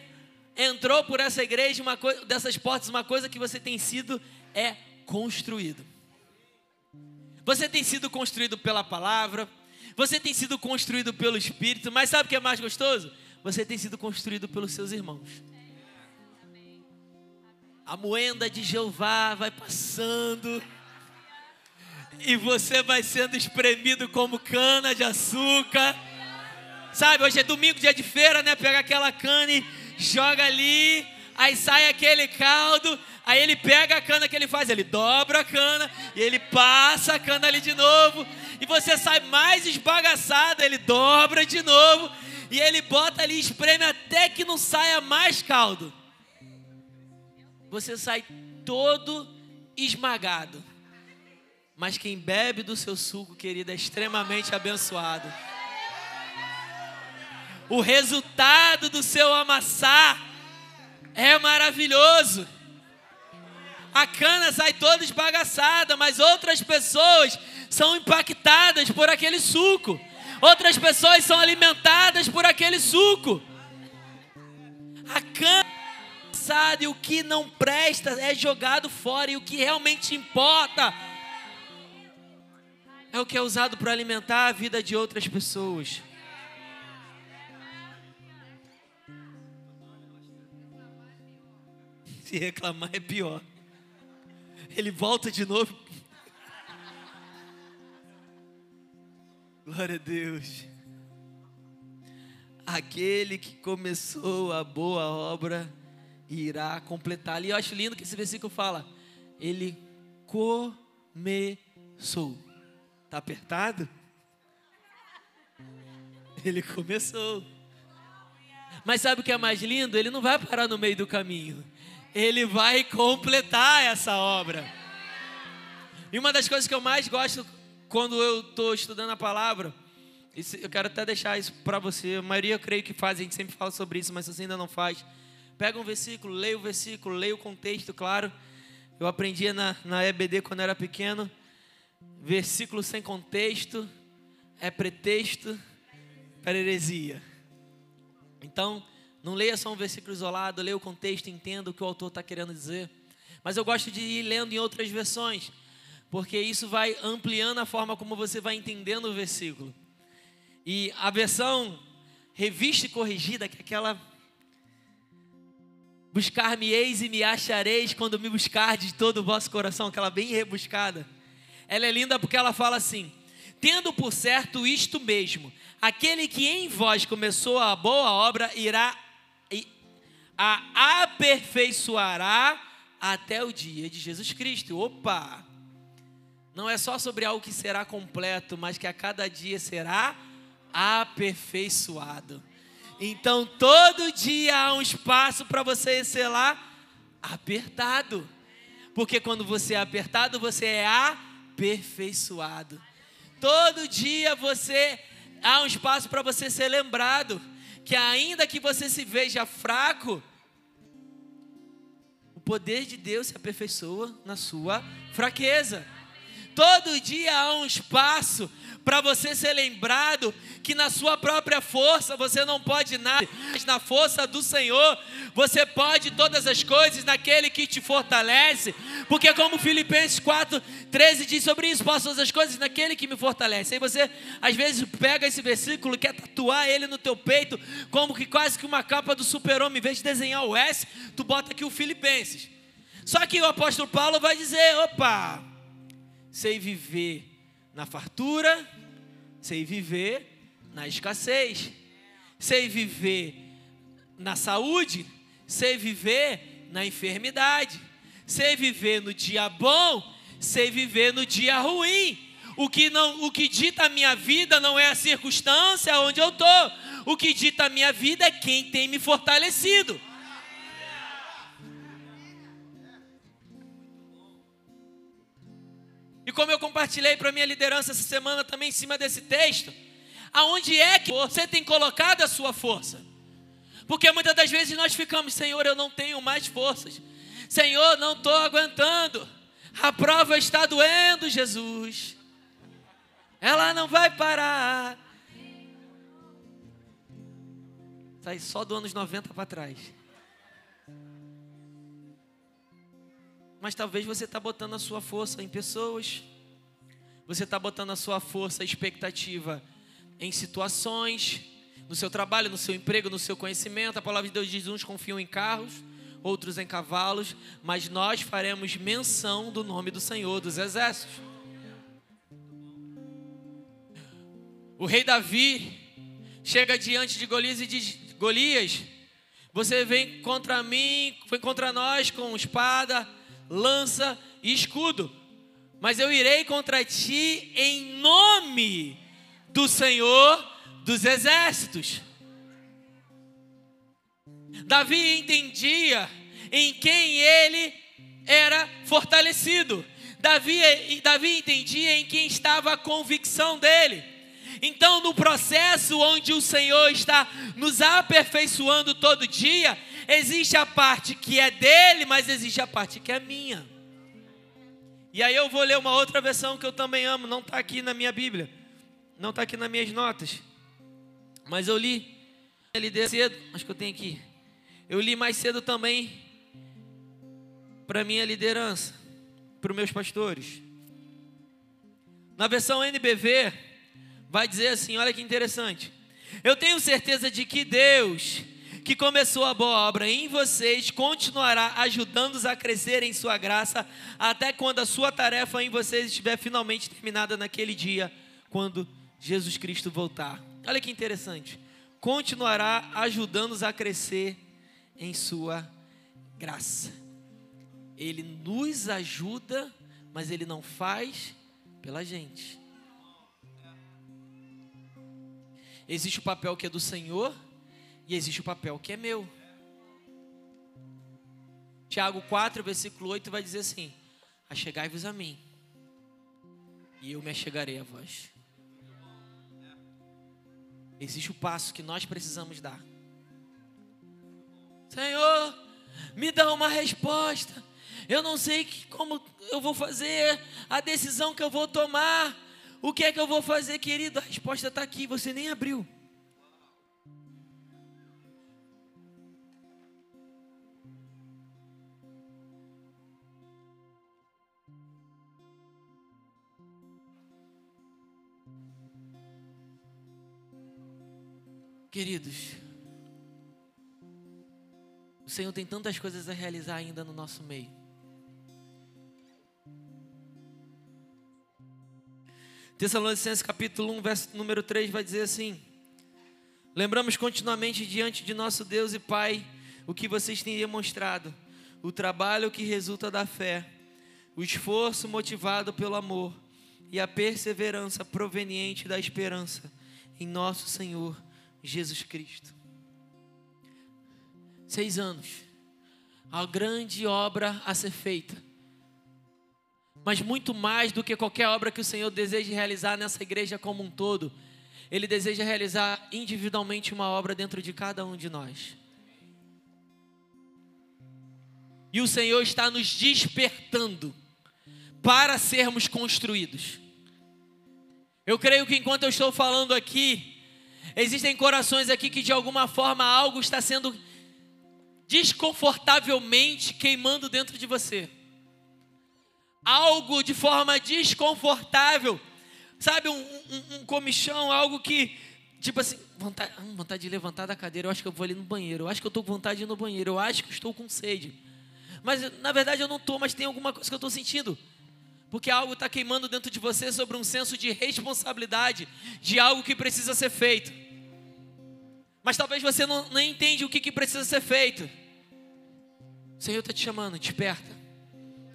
entrou por essa igreja, uma coisa, dessas portas, uma coisa que você tem sido é construído. Você tem sido construído pela palavra, você tem sido construído pelo Espírito, mas sabe o que é mais gostoso? Você tem sido construído pelos seus irmãos. A moenda de Jeová vai passando e você vai sendo espremido como cana de açúcar. Sabe, hoje é domingo, dia de feira, né? Pega aquela cana e joga ali, aí sai aquele caldo, aí ele pega a cana que ele faz, ele dobra a cana e ele passa a cana ali de novo, e você sai mais esbagaçado, ele dobra de novo e ele bota ali, espreme até que não saia mais caldo. Você sai todo esmagado. Mas quem bebe do seu suco, querido, é extremamente abençoado o resultado do seu amassar é maravilhoso. A cana sai toda esbagaçada, mas outras pessoas são impactadas por aquele suco. Outras pessoas são alimentadas por aquele suco. A cana e o que não presta é jogado fora e o que realmente importa é o que é usado para alimentar a vida de outras pessoas. Se reclamar é pior. Ele volta de novo. Glória a Deus. Aquele que começou a boa obra irá completar. E eu acho lindo que esse versículo fala: Ele começou. Está apertado? Ele começou. Mas sabe o que é mais lindo? Ele não vai parar no meio do caminho. Ele vai completar essa obra. E uma das coisas que eu mais gosto quando eu estou estudando a palavra, eu quero até deixar isso para você. A maioria eu creio que faz, a gente sempre fala sobre isso, mas você ainda não faz. Pega um versículo, leia o versículo, leia o contexto, claro. Eu aprendia na, na EBD quando era pequeno. Versículo sem contexto é pretexto para heresia. Então, não leia só um versículo isolado, leia o contexto, entenda o que o autor está querendo dizer. Mas eu gosto de ir lendo em outras versões, porque isso vai ampliando a forma como você vai entendendo o versículo. E a versão revista e corrigida, que é aquela buscar-me-eis e me achareis quando me buscar de todo o vosso coração, aquela bem rebuscada. Ela é linda porque ela fala assim: tendo por certo isto mesmo, aquele que em vós começou a boa obra irá a aperfeiçoará até o dia de Jesus Cristo. Opa! Não é só sobre algo que será completo, mas que a cada dia será aperfeiçoado. Então, todo dia há um espaço para você ser lá apertado. Porque quando você é apertado, você é aperfeiçoado. Todo dia você há um espaço para você ser lembrado que ainda que você se veja fraco, o poder de Deus se aperfeiçoa na sua fraqueza. Todo dia há um espaço para você ser lembrado que na sua própria força você não pode nada, mas na força do Senhor você pode todas as coisas naquele que te fortalece, porque como Filipenses 4, 13 diz sobre isso, posso todas as coisas naquele que me fortalece. Aí você às vezes pega esse versículo, quer tatuar ele no teu peito, como que quase que uma capa do super-homem, em vez de desenhar o S, tu bota aqui o Filipenses. Só que o apóstolo Paulo vai dizer: opa, sei viver na fartura, sei viver na escassez, sei viver na saúde, sei viver na enfermidade, sei viver no dia bom, sei viver no dia ruim. O que não, o que dita a minha vida não é a circunstância onde eu tô. O que dita a minha vida é quem tem me fortalecido. E como eu compartilhei para minha liderança essa semana também em cima desse texto, aonde é que você tem colocado a sua força? Porque muitas das vezes nós ficamos, Senhor, eu não tenho mais forças. Senhor, não estou aguentando. A prova está doendo, Jesus. Ela não vai parar. Sai só do anos 90 para trás. Mas talvez você está botando a sua força em pessoas. Você está botando a sua força, expectativa em situações, no seu trabalho, no seu emprego, no seu conhecimento. A palavra de Deus diz: uns confiam em carros, outros em cavalos, mas nós faremos menção do nome do Senhor dos Exércitos. O rei Davi chega diante de Golias e diz: Golias, você vem contra mim, vem contra nós com espada, lança e escudo, mas eu irei contra ti em nome do Senhor dos exércitos. Davi entendia em quem ele era fortalecido. Davi, Davi entendia em quem estava a convicção dele. Então, no processo onde o Senhor está nos aperfeiçoando todo dia, existe a parte que é dele, mas existe a parte que é minha. E aí eu vou ler uma outra versão que eu também amo, não está aqui na minha Bíblia, não está aqui nas minhas notas, mas eu li, eu li cedo, acho que eu tenho aqui. Eu li mais cedo também para minha liderança, para os meus pastores. Na versão NBV, vai dizer assim: olha que interessante. Eu tenho certeza de que Deus, que começou a boa obra em vocês, continuará ajudando-os a crescer em sua graça, até quando a sua tarefa em vocês estiver finalmente terminada naquele dia, quando Jesus Cristo voltar. Olha que interessante. Continuará ajudando-os a crescer em sua graça. Ele nos ajuda, mas ele não faz pela gente. Existe o papel que é do Senhor e existe o papel que é meu. Tiago 4, versículo 8 vai dizer assim: Achegai-vos a mim, e eu me achegarei a vós. Existe o passo que nós precisamos dar. Senhor, me dá uma resposta. Eu não sei como eu vou fazer, a decisão que eu vou tomar. O que é que eu vou fazer, querido? A resposta está aqui, você nem abriu. Queridos, o Senhor tem tantas coisas a realizar ainda no nosso meio. Tessalonicenses capítulo 1, verso número 3 vai dizer assim: Lembramos continuamente diante de nosso Deus e Pai o que vocês têm demonstrado, o trabalho que resulta da fé, o esforço motivado pelo amor e a perseverança proveniente da esperança em nosso Senhor Jesus Cristo. Seis anos, a grande obra a ser feita mas muito mais do que qualquer obra que o Senhor deseja realizar nessa igreja como um todo, Ele deseja realizar individualmente uma obra dentro de cada um de nós. E o Senhor está nos despertando para sermos construídos. Eu creio que enquanto eu estou falando aqui, existem corações aqui que de alguma forma algo está sendo desconfortavelmente queimando dentro de você algo de forma desconfortável, sabe, um, um, um comichão, algo que, tipo assim, vontade, hum, vontade de levantar da cadeira, eu acho que eu vou ali no banheiro, eu acho que eu estou com vontade de ir no banheiro, eu acho que estou com sede. Mas na verdade eu não estou, mas tem alguma coisa que eu estou sentindo. Porque algo está queimando dentro de você sobre um senso de responsabilidade, de algo que precisa ser feito. Mas talvez você não, não entende o que, que precisa ser feito. O Senhor está te chamando, desperta.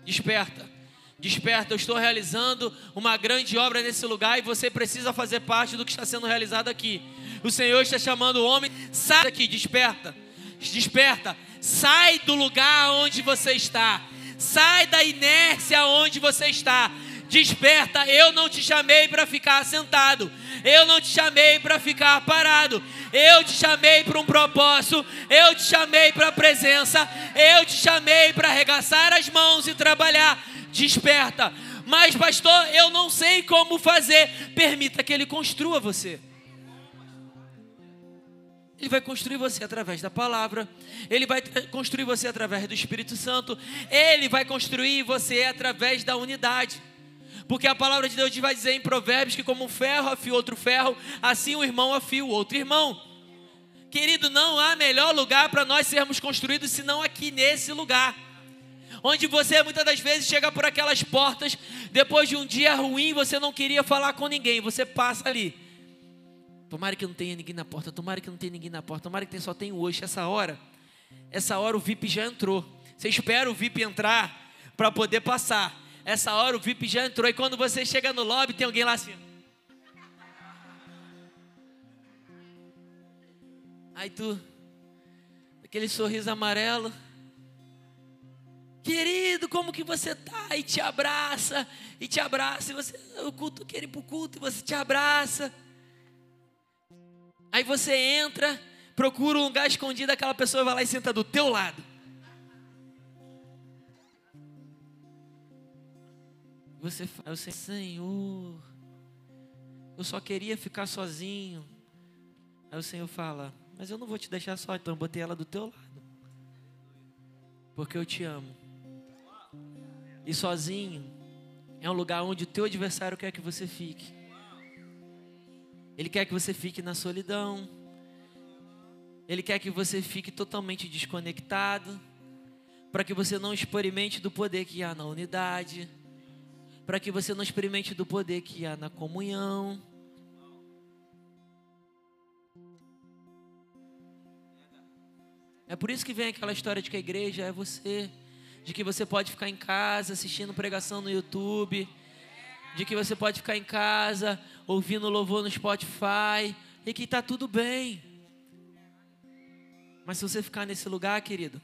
Desperta. Desperta, eu estou realizando uma grande obra nesse lugar e você precisa fazer parte do que está sendo realizado aqui. O Senhor está chamando o homem, sai daqui, desperta. Desperta, sai do lugar onde você está. Sai da inércia onde você está. Desperta, eu não te chamei para ficar sentado. Eu não te chamei para ficar parado. Eu te chamei para um propósito. Eu te chamei para a presença. Eu te chamei para arregaçar as mãos e trabalhar desperta. Mas, pastor, eu não sei como fazer. Permita que ele construa você. Ele vai construir você através da palavra, ele vai construir você através do Espírito Santo, ele vai construir você através da unidade. Porque a palavra de Deus vai dizer em Provérbios que, como um ferro afia outro ferro, assim o irmão afia o outro irmão. Querido, não há melhor lugar para nós sermos construídos senão aqui nesse lugar. Onde você muitas das vezes chega por aquelas portas, depois de um dia ruim, você não queria falar com ninguém, você passa ali Tomara que não tenha ninguém na porta, tomara que não tenha ninguém na porta, tomara que só tenha hoje. Essa hora, essa hora o VIP já entrou. Você espera o VIP entrar para poder passar. Essa hora o VIP já entrou. E quando você chega no lobby, tem alguém lá assim. Aí tu, aquele sorriso amarelo. Querido, como que você tá? E te abraça, e te abraça, e você, o culto quer ir pro culto, e você te abraça. Aí você entra, procura um lugar escondido, aquela pessoa vai lá e senta do teu lado. Você fala, Senhor, eu só queria ficar sozinho. Aí o Senhor fala, mas eu não vou te deixar só, então eu botei ela do teu lado. Porque eu te amo. E sozinho é um lugar onde o teu adversário quer que você fique. Ele quer que você fique na solidão. Ele quer que você fique totalmente desconectado, para que você não experimente do poder que há na unidade, para que você não experimente do poder que há na comunhão. É por isso que vem aquela história de que a igreja é você, de que você pode ficar em casa assistindo pregação no YouTube, de que você pode ficar em casa ouvindo louvor no Spotify e que está tudo bem. Mas se você ficar nesse lugar, querido,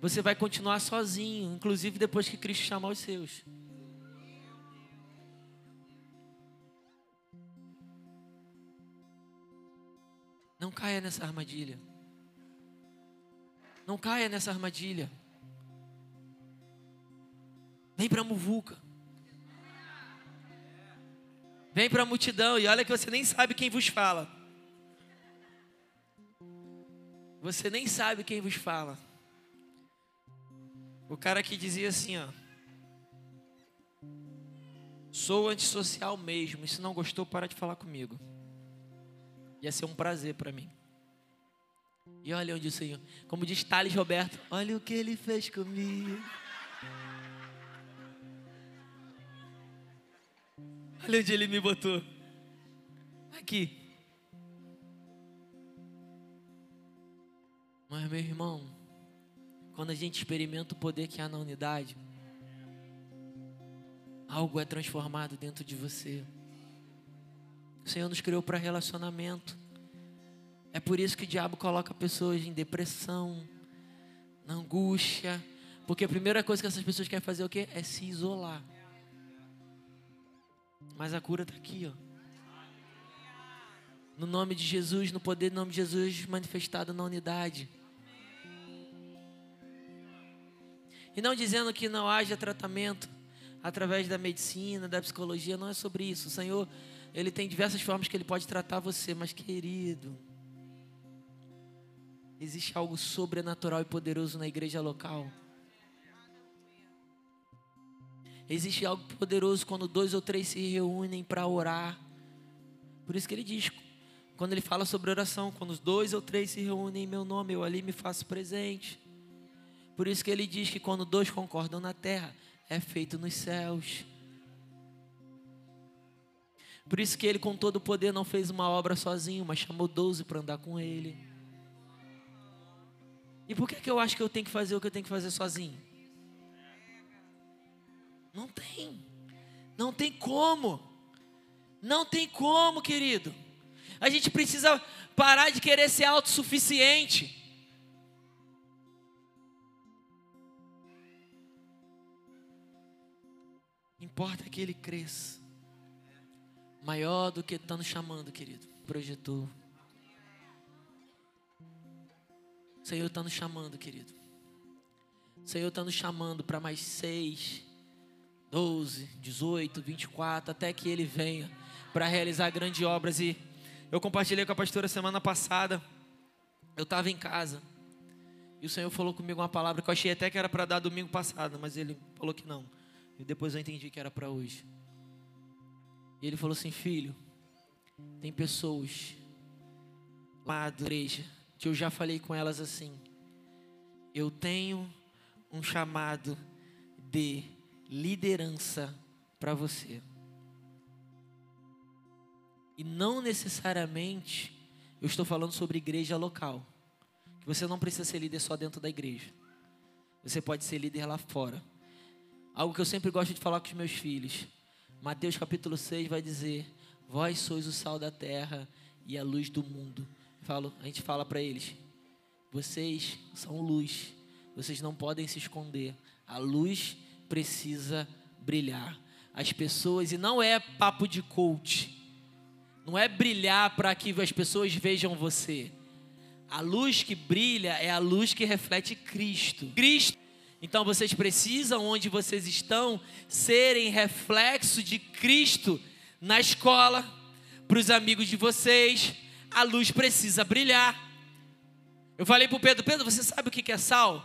você vai continuar sozinho, inclusive depois que Cristo chamar os seus. Não caia nessa armadilha. Não caia nessa armadilha. Vem para a muvuca. Vem para a multidão e olha que você nem sabe quem vos fala. Você nem sabe quem vos fala. O cara que dizia assim, ó. Sou antissocial mesmo. E se não gostou, para de falar comigo. Ia ser um prazer para mim. E olha onde o Senhor, como diz Thales Roberto, olha o que ele fez comigo. Olha onde ele me botou. Aqui. Mas, meu irmão, quando a gente experimenta o poder que há na unidade, algo é transformado dentro de você. O Senhor nos criou para relacionamento. É por isso que o diabo coloca pessoas em depressão, na angústia, porque a primeira coisa que essas pessoas querem fazer é o quê? É se isolar. Mas a cura está aqui, ó. No nome de Jesus, no poder do nome de Jesus manifestado na unidade. E não dizendo que não haja tratamento através da medicina, da psicologia, não é sobre isso. O Senhor, Ele tem diversas formas que Ele pode tratar você, mas querido, existe algo sobrenatural e poderoso na igreja local. Existe algo poderoso quando dois ou três se reúnem para orar. Por isso que ele diz, quando ele fala sobre oração, quando os dois ou três se reúnem em meu nome, eu ali me faço presente. Por isso que ele diz que quando dois concordam na terra, é feito nos céus. Por isso que ele, com todo o poder, não fez uma obra sozinho, mas chamou doze para andar com ele. E por que, que eu acho que eu tenho que fazer o que eu tenho que fazer sozinho? Não tem. Não tem como. Não tem como, querido. A gente precisa parar de querer ser autossuficiente. Importa que ele cresça. Maior do que está nos chamando, querido. Projetou. O Senhor está nos chamando, querido. O Senhor está nos chamando para mais seis, 12, 18, 24, até que ele venha para realizar grandes obras. E eu compartilhei com a pastora semana passada eu estava em casa e o Senhor falou comigo uma palavra que eu achei até que era para dar domingo passado, mas Ele falou que não. E depois eu entendi que era para hoje. E Ele falou assim: Filho, tem pessoas lá da igreja que eu já falei com elas assim. Eu tenho um chamado de liderança para você. E não necessariamente eu estou falando sobre igreja local. Que você não precisa ser líder só dentro da igreja. Você pode ser líder lá fora. Algo que eu sempre gosto de falar com os meus filhos. Mateus capítulo 6 vai dizer: Vós sois o sal da terra e a luz do mundo. Falo, a gente fala para eles: Vocês são luz. Vocês não podem se esconder. A luz precisa brilhar. As pessoas, e não é papo de coach, não é brilhar para que as pessoas vejam você. A luz que brilha é a luz que reflete Cristo. Cristo. Então vocês precisam, onde vocês estão, serem reflexo de Cristo na escola, para os amigos de vocês. A luz precisa brilhar. Eu falei para o Pedro: Pedro, você sabe o que é sal?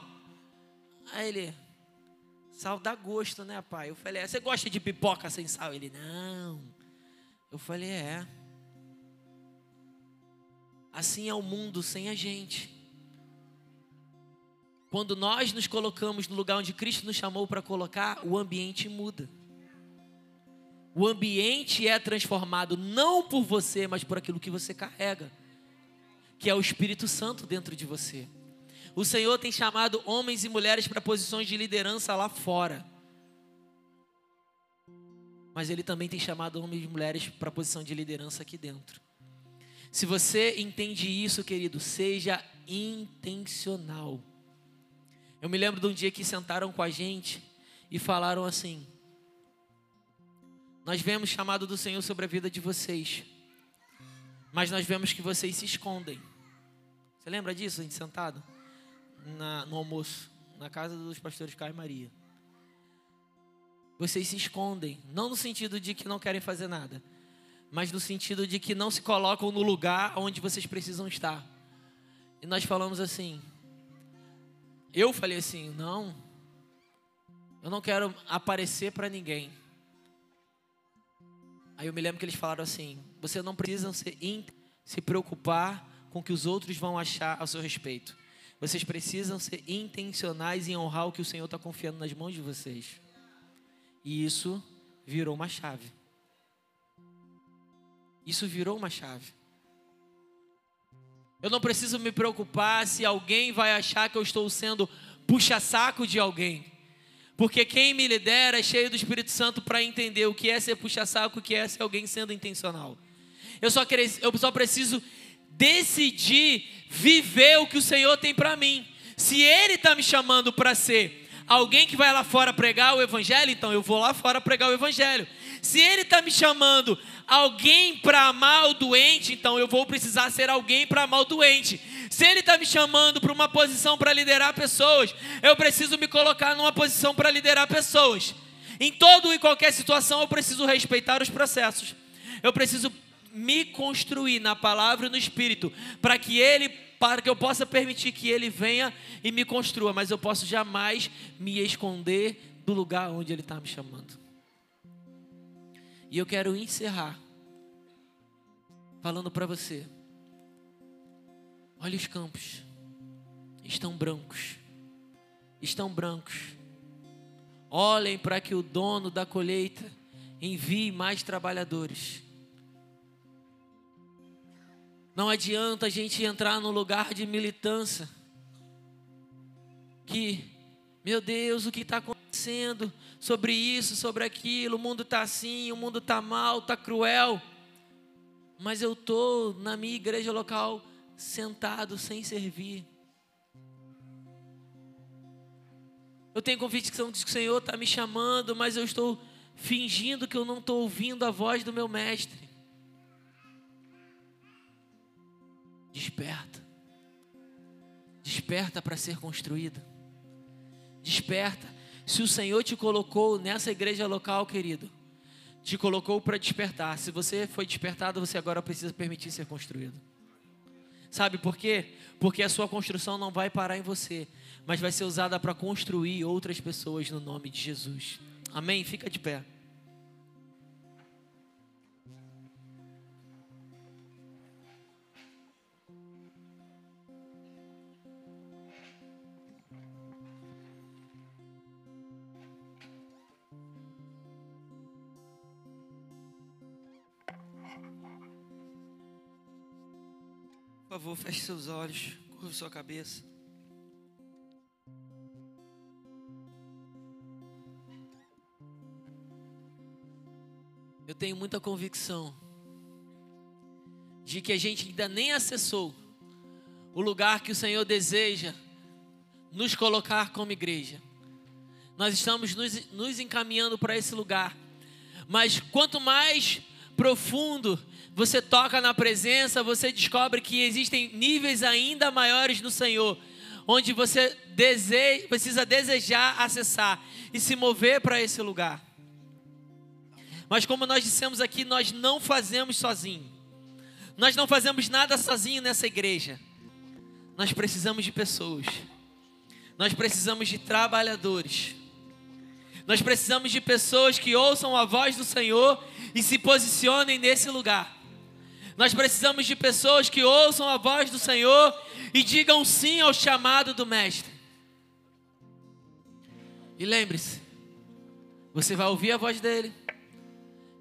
Aí ele, sal dá gosto, né, pai? Eu falei, é, você gosta de pipoca sem sal? Ele, não. Eu falei, é. Assim é o mundo sem a gente. Quando nós nos colocamos no lugar onde Cristo nos chamou para colocar, o ambiente muda. O ambiente é transformado não por você, mas por aquilo que você carrega, que é o Espírito Santo dentro de você. O Senhor tem chamado homens e mulheres para posições de liderança lá fora. Mas Ele também tem chamado homens e mulheres para posição de liderança aqui dentro. Se você entende isso, querido, seja intencional. Eu me lembro de um dia que sentaram com a gente e falaram assim: Nós vemos chamado do Senhor sobre a vida de vocês, mas nós vemos que vocês se escondem. Você lembra disso, a gente sentado? Na, no almoço, na casa dos pastores Caio e Maria. Vocês se escondem, não no sentido de que não querem fazer nada, mas no sentido de que não se colocam no lugar onde vocês precisam estar. E nós falamos assim, eu falei assim, não, eu não quero aparecer para ninguém. Aí eu me lembro que eles falaram assim: você não precisa se, se preocupar com o que os outros vão achar a seu respeito. Vocês precisam ser intencionais em honrar o que o Senhor está confiando nas mãos de vocês. E isso virou uma chave. Isso virou uma chave. Eu não preciso me preocupar se alguém vai achar que eu estou sendo puxa-saco de alguém. Porque quem me lidera é cheio do Espírito Santo para entender o que é ser puxa-saco, o que é ser alguém sendo intencional. Eu só, eu só preciso decidir viver o que o Senhor tem para mim. Se Ele está me chamando para ser alguém que vai lá fora pregar o Evangelho, então eu vou lá fora pregar o Evangelho. Se Ele está me chamando alguém para amar o doente, então eu vou precisar ser alguém para amar o doente. Se Ele está me chamando para uma posição para liderar pessoas, eu preciso me colocar numa posição para liderar pessoas. Em todo e qualquer situação, eu preciso respeitar os processos. Eu preciso me construir na palavra e no espírito, para que ele para que eu possa permitir que ele venha e me construa, mas eu posso jamais me esconder do lugar onde ele está me chamando. E eu quero encerrar falando para você: olha os campos, estão brancos, estão brancos. Olhem para que o dono da colheita envie mais trabalhadores. Não adianta a gente entrar no lugar de militância. Que, meu Deus, o que está acontecendo sobre isso, sobre aquilo, o mundo está assim, o mundo está mal, está cruel. Mas eu estou na minha igreja local sentado sem servir. Eu tenho convicção de que o Senhor está me chamando, mas eu estou fingindo que eu não estou ouvindo a voz do meu mestre. Desperta. Desperta para ser construída. Desperta. Se o Senhor te colocou nessa igreja local, querido, te colocou para despertar. Se você foi despertado, você agora precisa permitir ser construído. Sabe por quê? Porque a sua construção não vai parar em você, mas vai ser usada para construir outras pessoas no nome de Jesus. Amém? Fica de pé. Por favor, feche seus olhos, curva sua cabeça. Eu tenho muita convicção de que a gente ainda nem acessou o lugar que o Senhor deseja nos colocar como igreja. Nós estamos nos, nos encaminhando para esse lugar, mas quanto mais profundo você toca na presença, você descobre que existem níveis ainda maiores no Senhor, onde você deseja, precisa desejar acessar e se mover para esse lugar. Mas como nós dissemos aqui, nós não fazemos sozinho. Nós não fazemos nada sozinho nessa igreja. Nós precisamos de pessoas. Nós precisamos de trabalhadores. Nós precisamos de pessoas que ouçam a voz do Senhor e se posicionem nesse lugar. Nós precisamos de pessoas que ouçam a voz do Senhor e digam sim ao chamado do Mestre. E lembre-se, você vai ouvir a voz dele,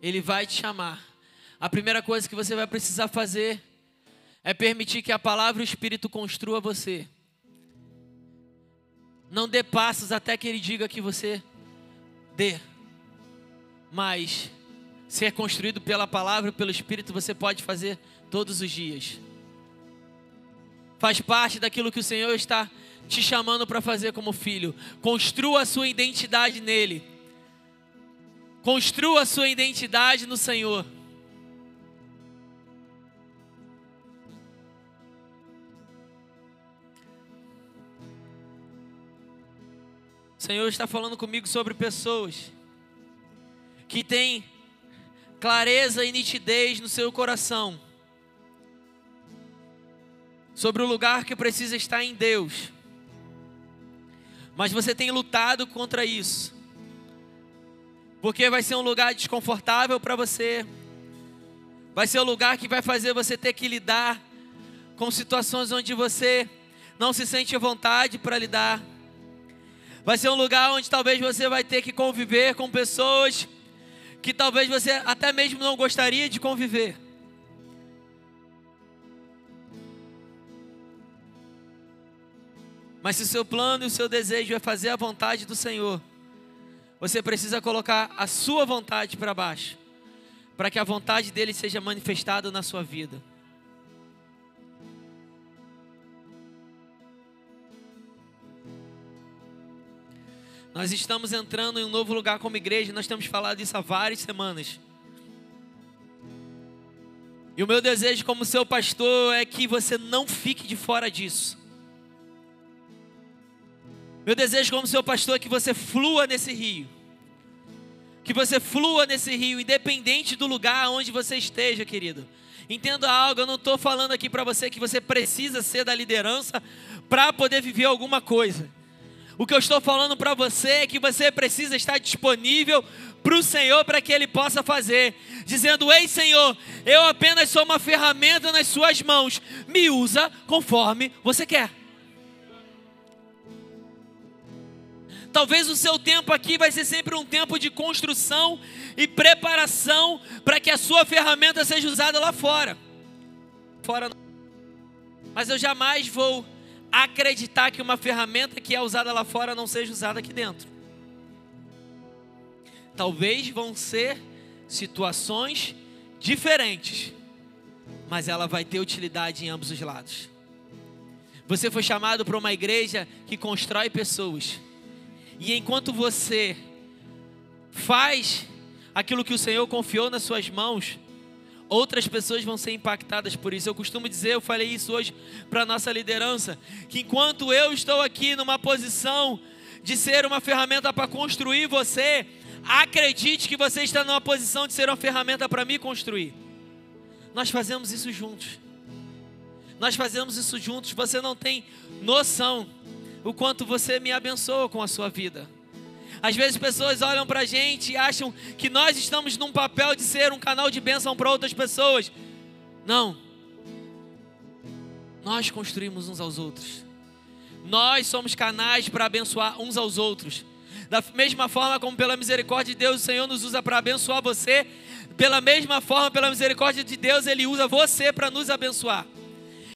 ele vai te chamar. A primeira coisa que você vai precisar fazer é permitir que a palavra e o Espírito construa você. Não dê passos até que ele diga que você dê, mas ser construído pela palavra pelo Espírito, você pode fazer todos os dias. Faz parte daquilo que o Senhor está te chamando para fazer como filho. Construa a sua identidade nele. Construa a sua identidade no Senhor. O Senhor está falando comigo sobre pessoas que têm clareza e nitidez no seu coração sobre o lugar que precisa estar em Deus. Mas você tem lutado contra isso. Porque vai ser um lugar desconfortável para você. Vai ser um lugar que vai fazer você ter que lidar com situações onde você não se sente à vontade para lidar. Vai ser um lugar onde talvez você vai ter que conviver com pessoas que talvez você até mesmo não gostaria de conviver. Mas se o seu plano e o seu desejo é fazer a vontade do Senhor, você precisa colocar a sua vontade para baixo, para que a vontade dele seja manifestada na sua vida. Nós estamos entrando em um novo lugar como igreja, nós temos falado isso há várias semanas. E o meu desejo como seu pastor é que você não fique de fora disso. Meu desejo como seu pastor é que você flua nesse rio. Que você flua nesse rio, independente do lugar onde você esteja, querido. Entenda algo, eu não estou falando aqui para você que você precisa ser da liderança para poder viver alguma coisa. O que eu estou falando para você é que você precisa estar disponível para o Senhor para que Ele possa fazer, dizendo: Ei Senhor, eu apenas sou uma ferramenta nas Suas mãos, me usa conforme você quer. Talvez o seu tempo aqui vai ser sempre um tempo de construção e preparação para que a sua ferramenta seja usada lá fora. Fora. Mas eu jamais vou acreditar que uma ferramenta que é usada lá fora não seja usada aqui dentro. Talvez vão ser situações diferentes, mas ela vai ter utilidade em ambos os lados. Você foi chamado para uma igreja que constrói pessoas. E enquanto você faz aquilo que o Senhor confiou nas suas mãos, outras pessoas vão ser impactadas por isso. Eu costumo dizer, eu falei isso hoje para a nossa liderança, que enquanto eu estou aqui numa posição de ser uma ferramenta para construir você, acredite que você está numa posição de ser uma ferramenta para me construir. Nós fazemos isso juntos. Nós fazemos isso juntos. Você não tem noção o quanto você me abençoa com a sua vida. Às vezes pessoas olham para a gente e acham que nós estamos num papel de ser um canal de bênção para outras pessoas. Não. Nós construímos uns aos outros. Nós somos canais para abençoar uns aos outros. Da mesma forma como pela misericórdia de Deus o Senhor nos usa para abençoar você, pela mesma forma, pela misericórdia de Deus, Ele usa você para nos abençoar.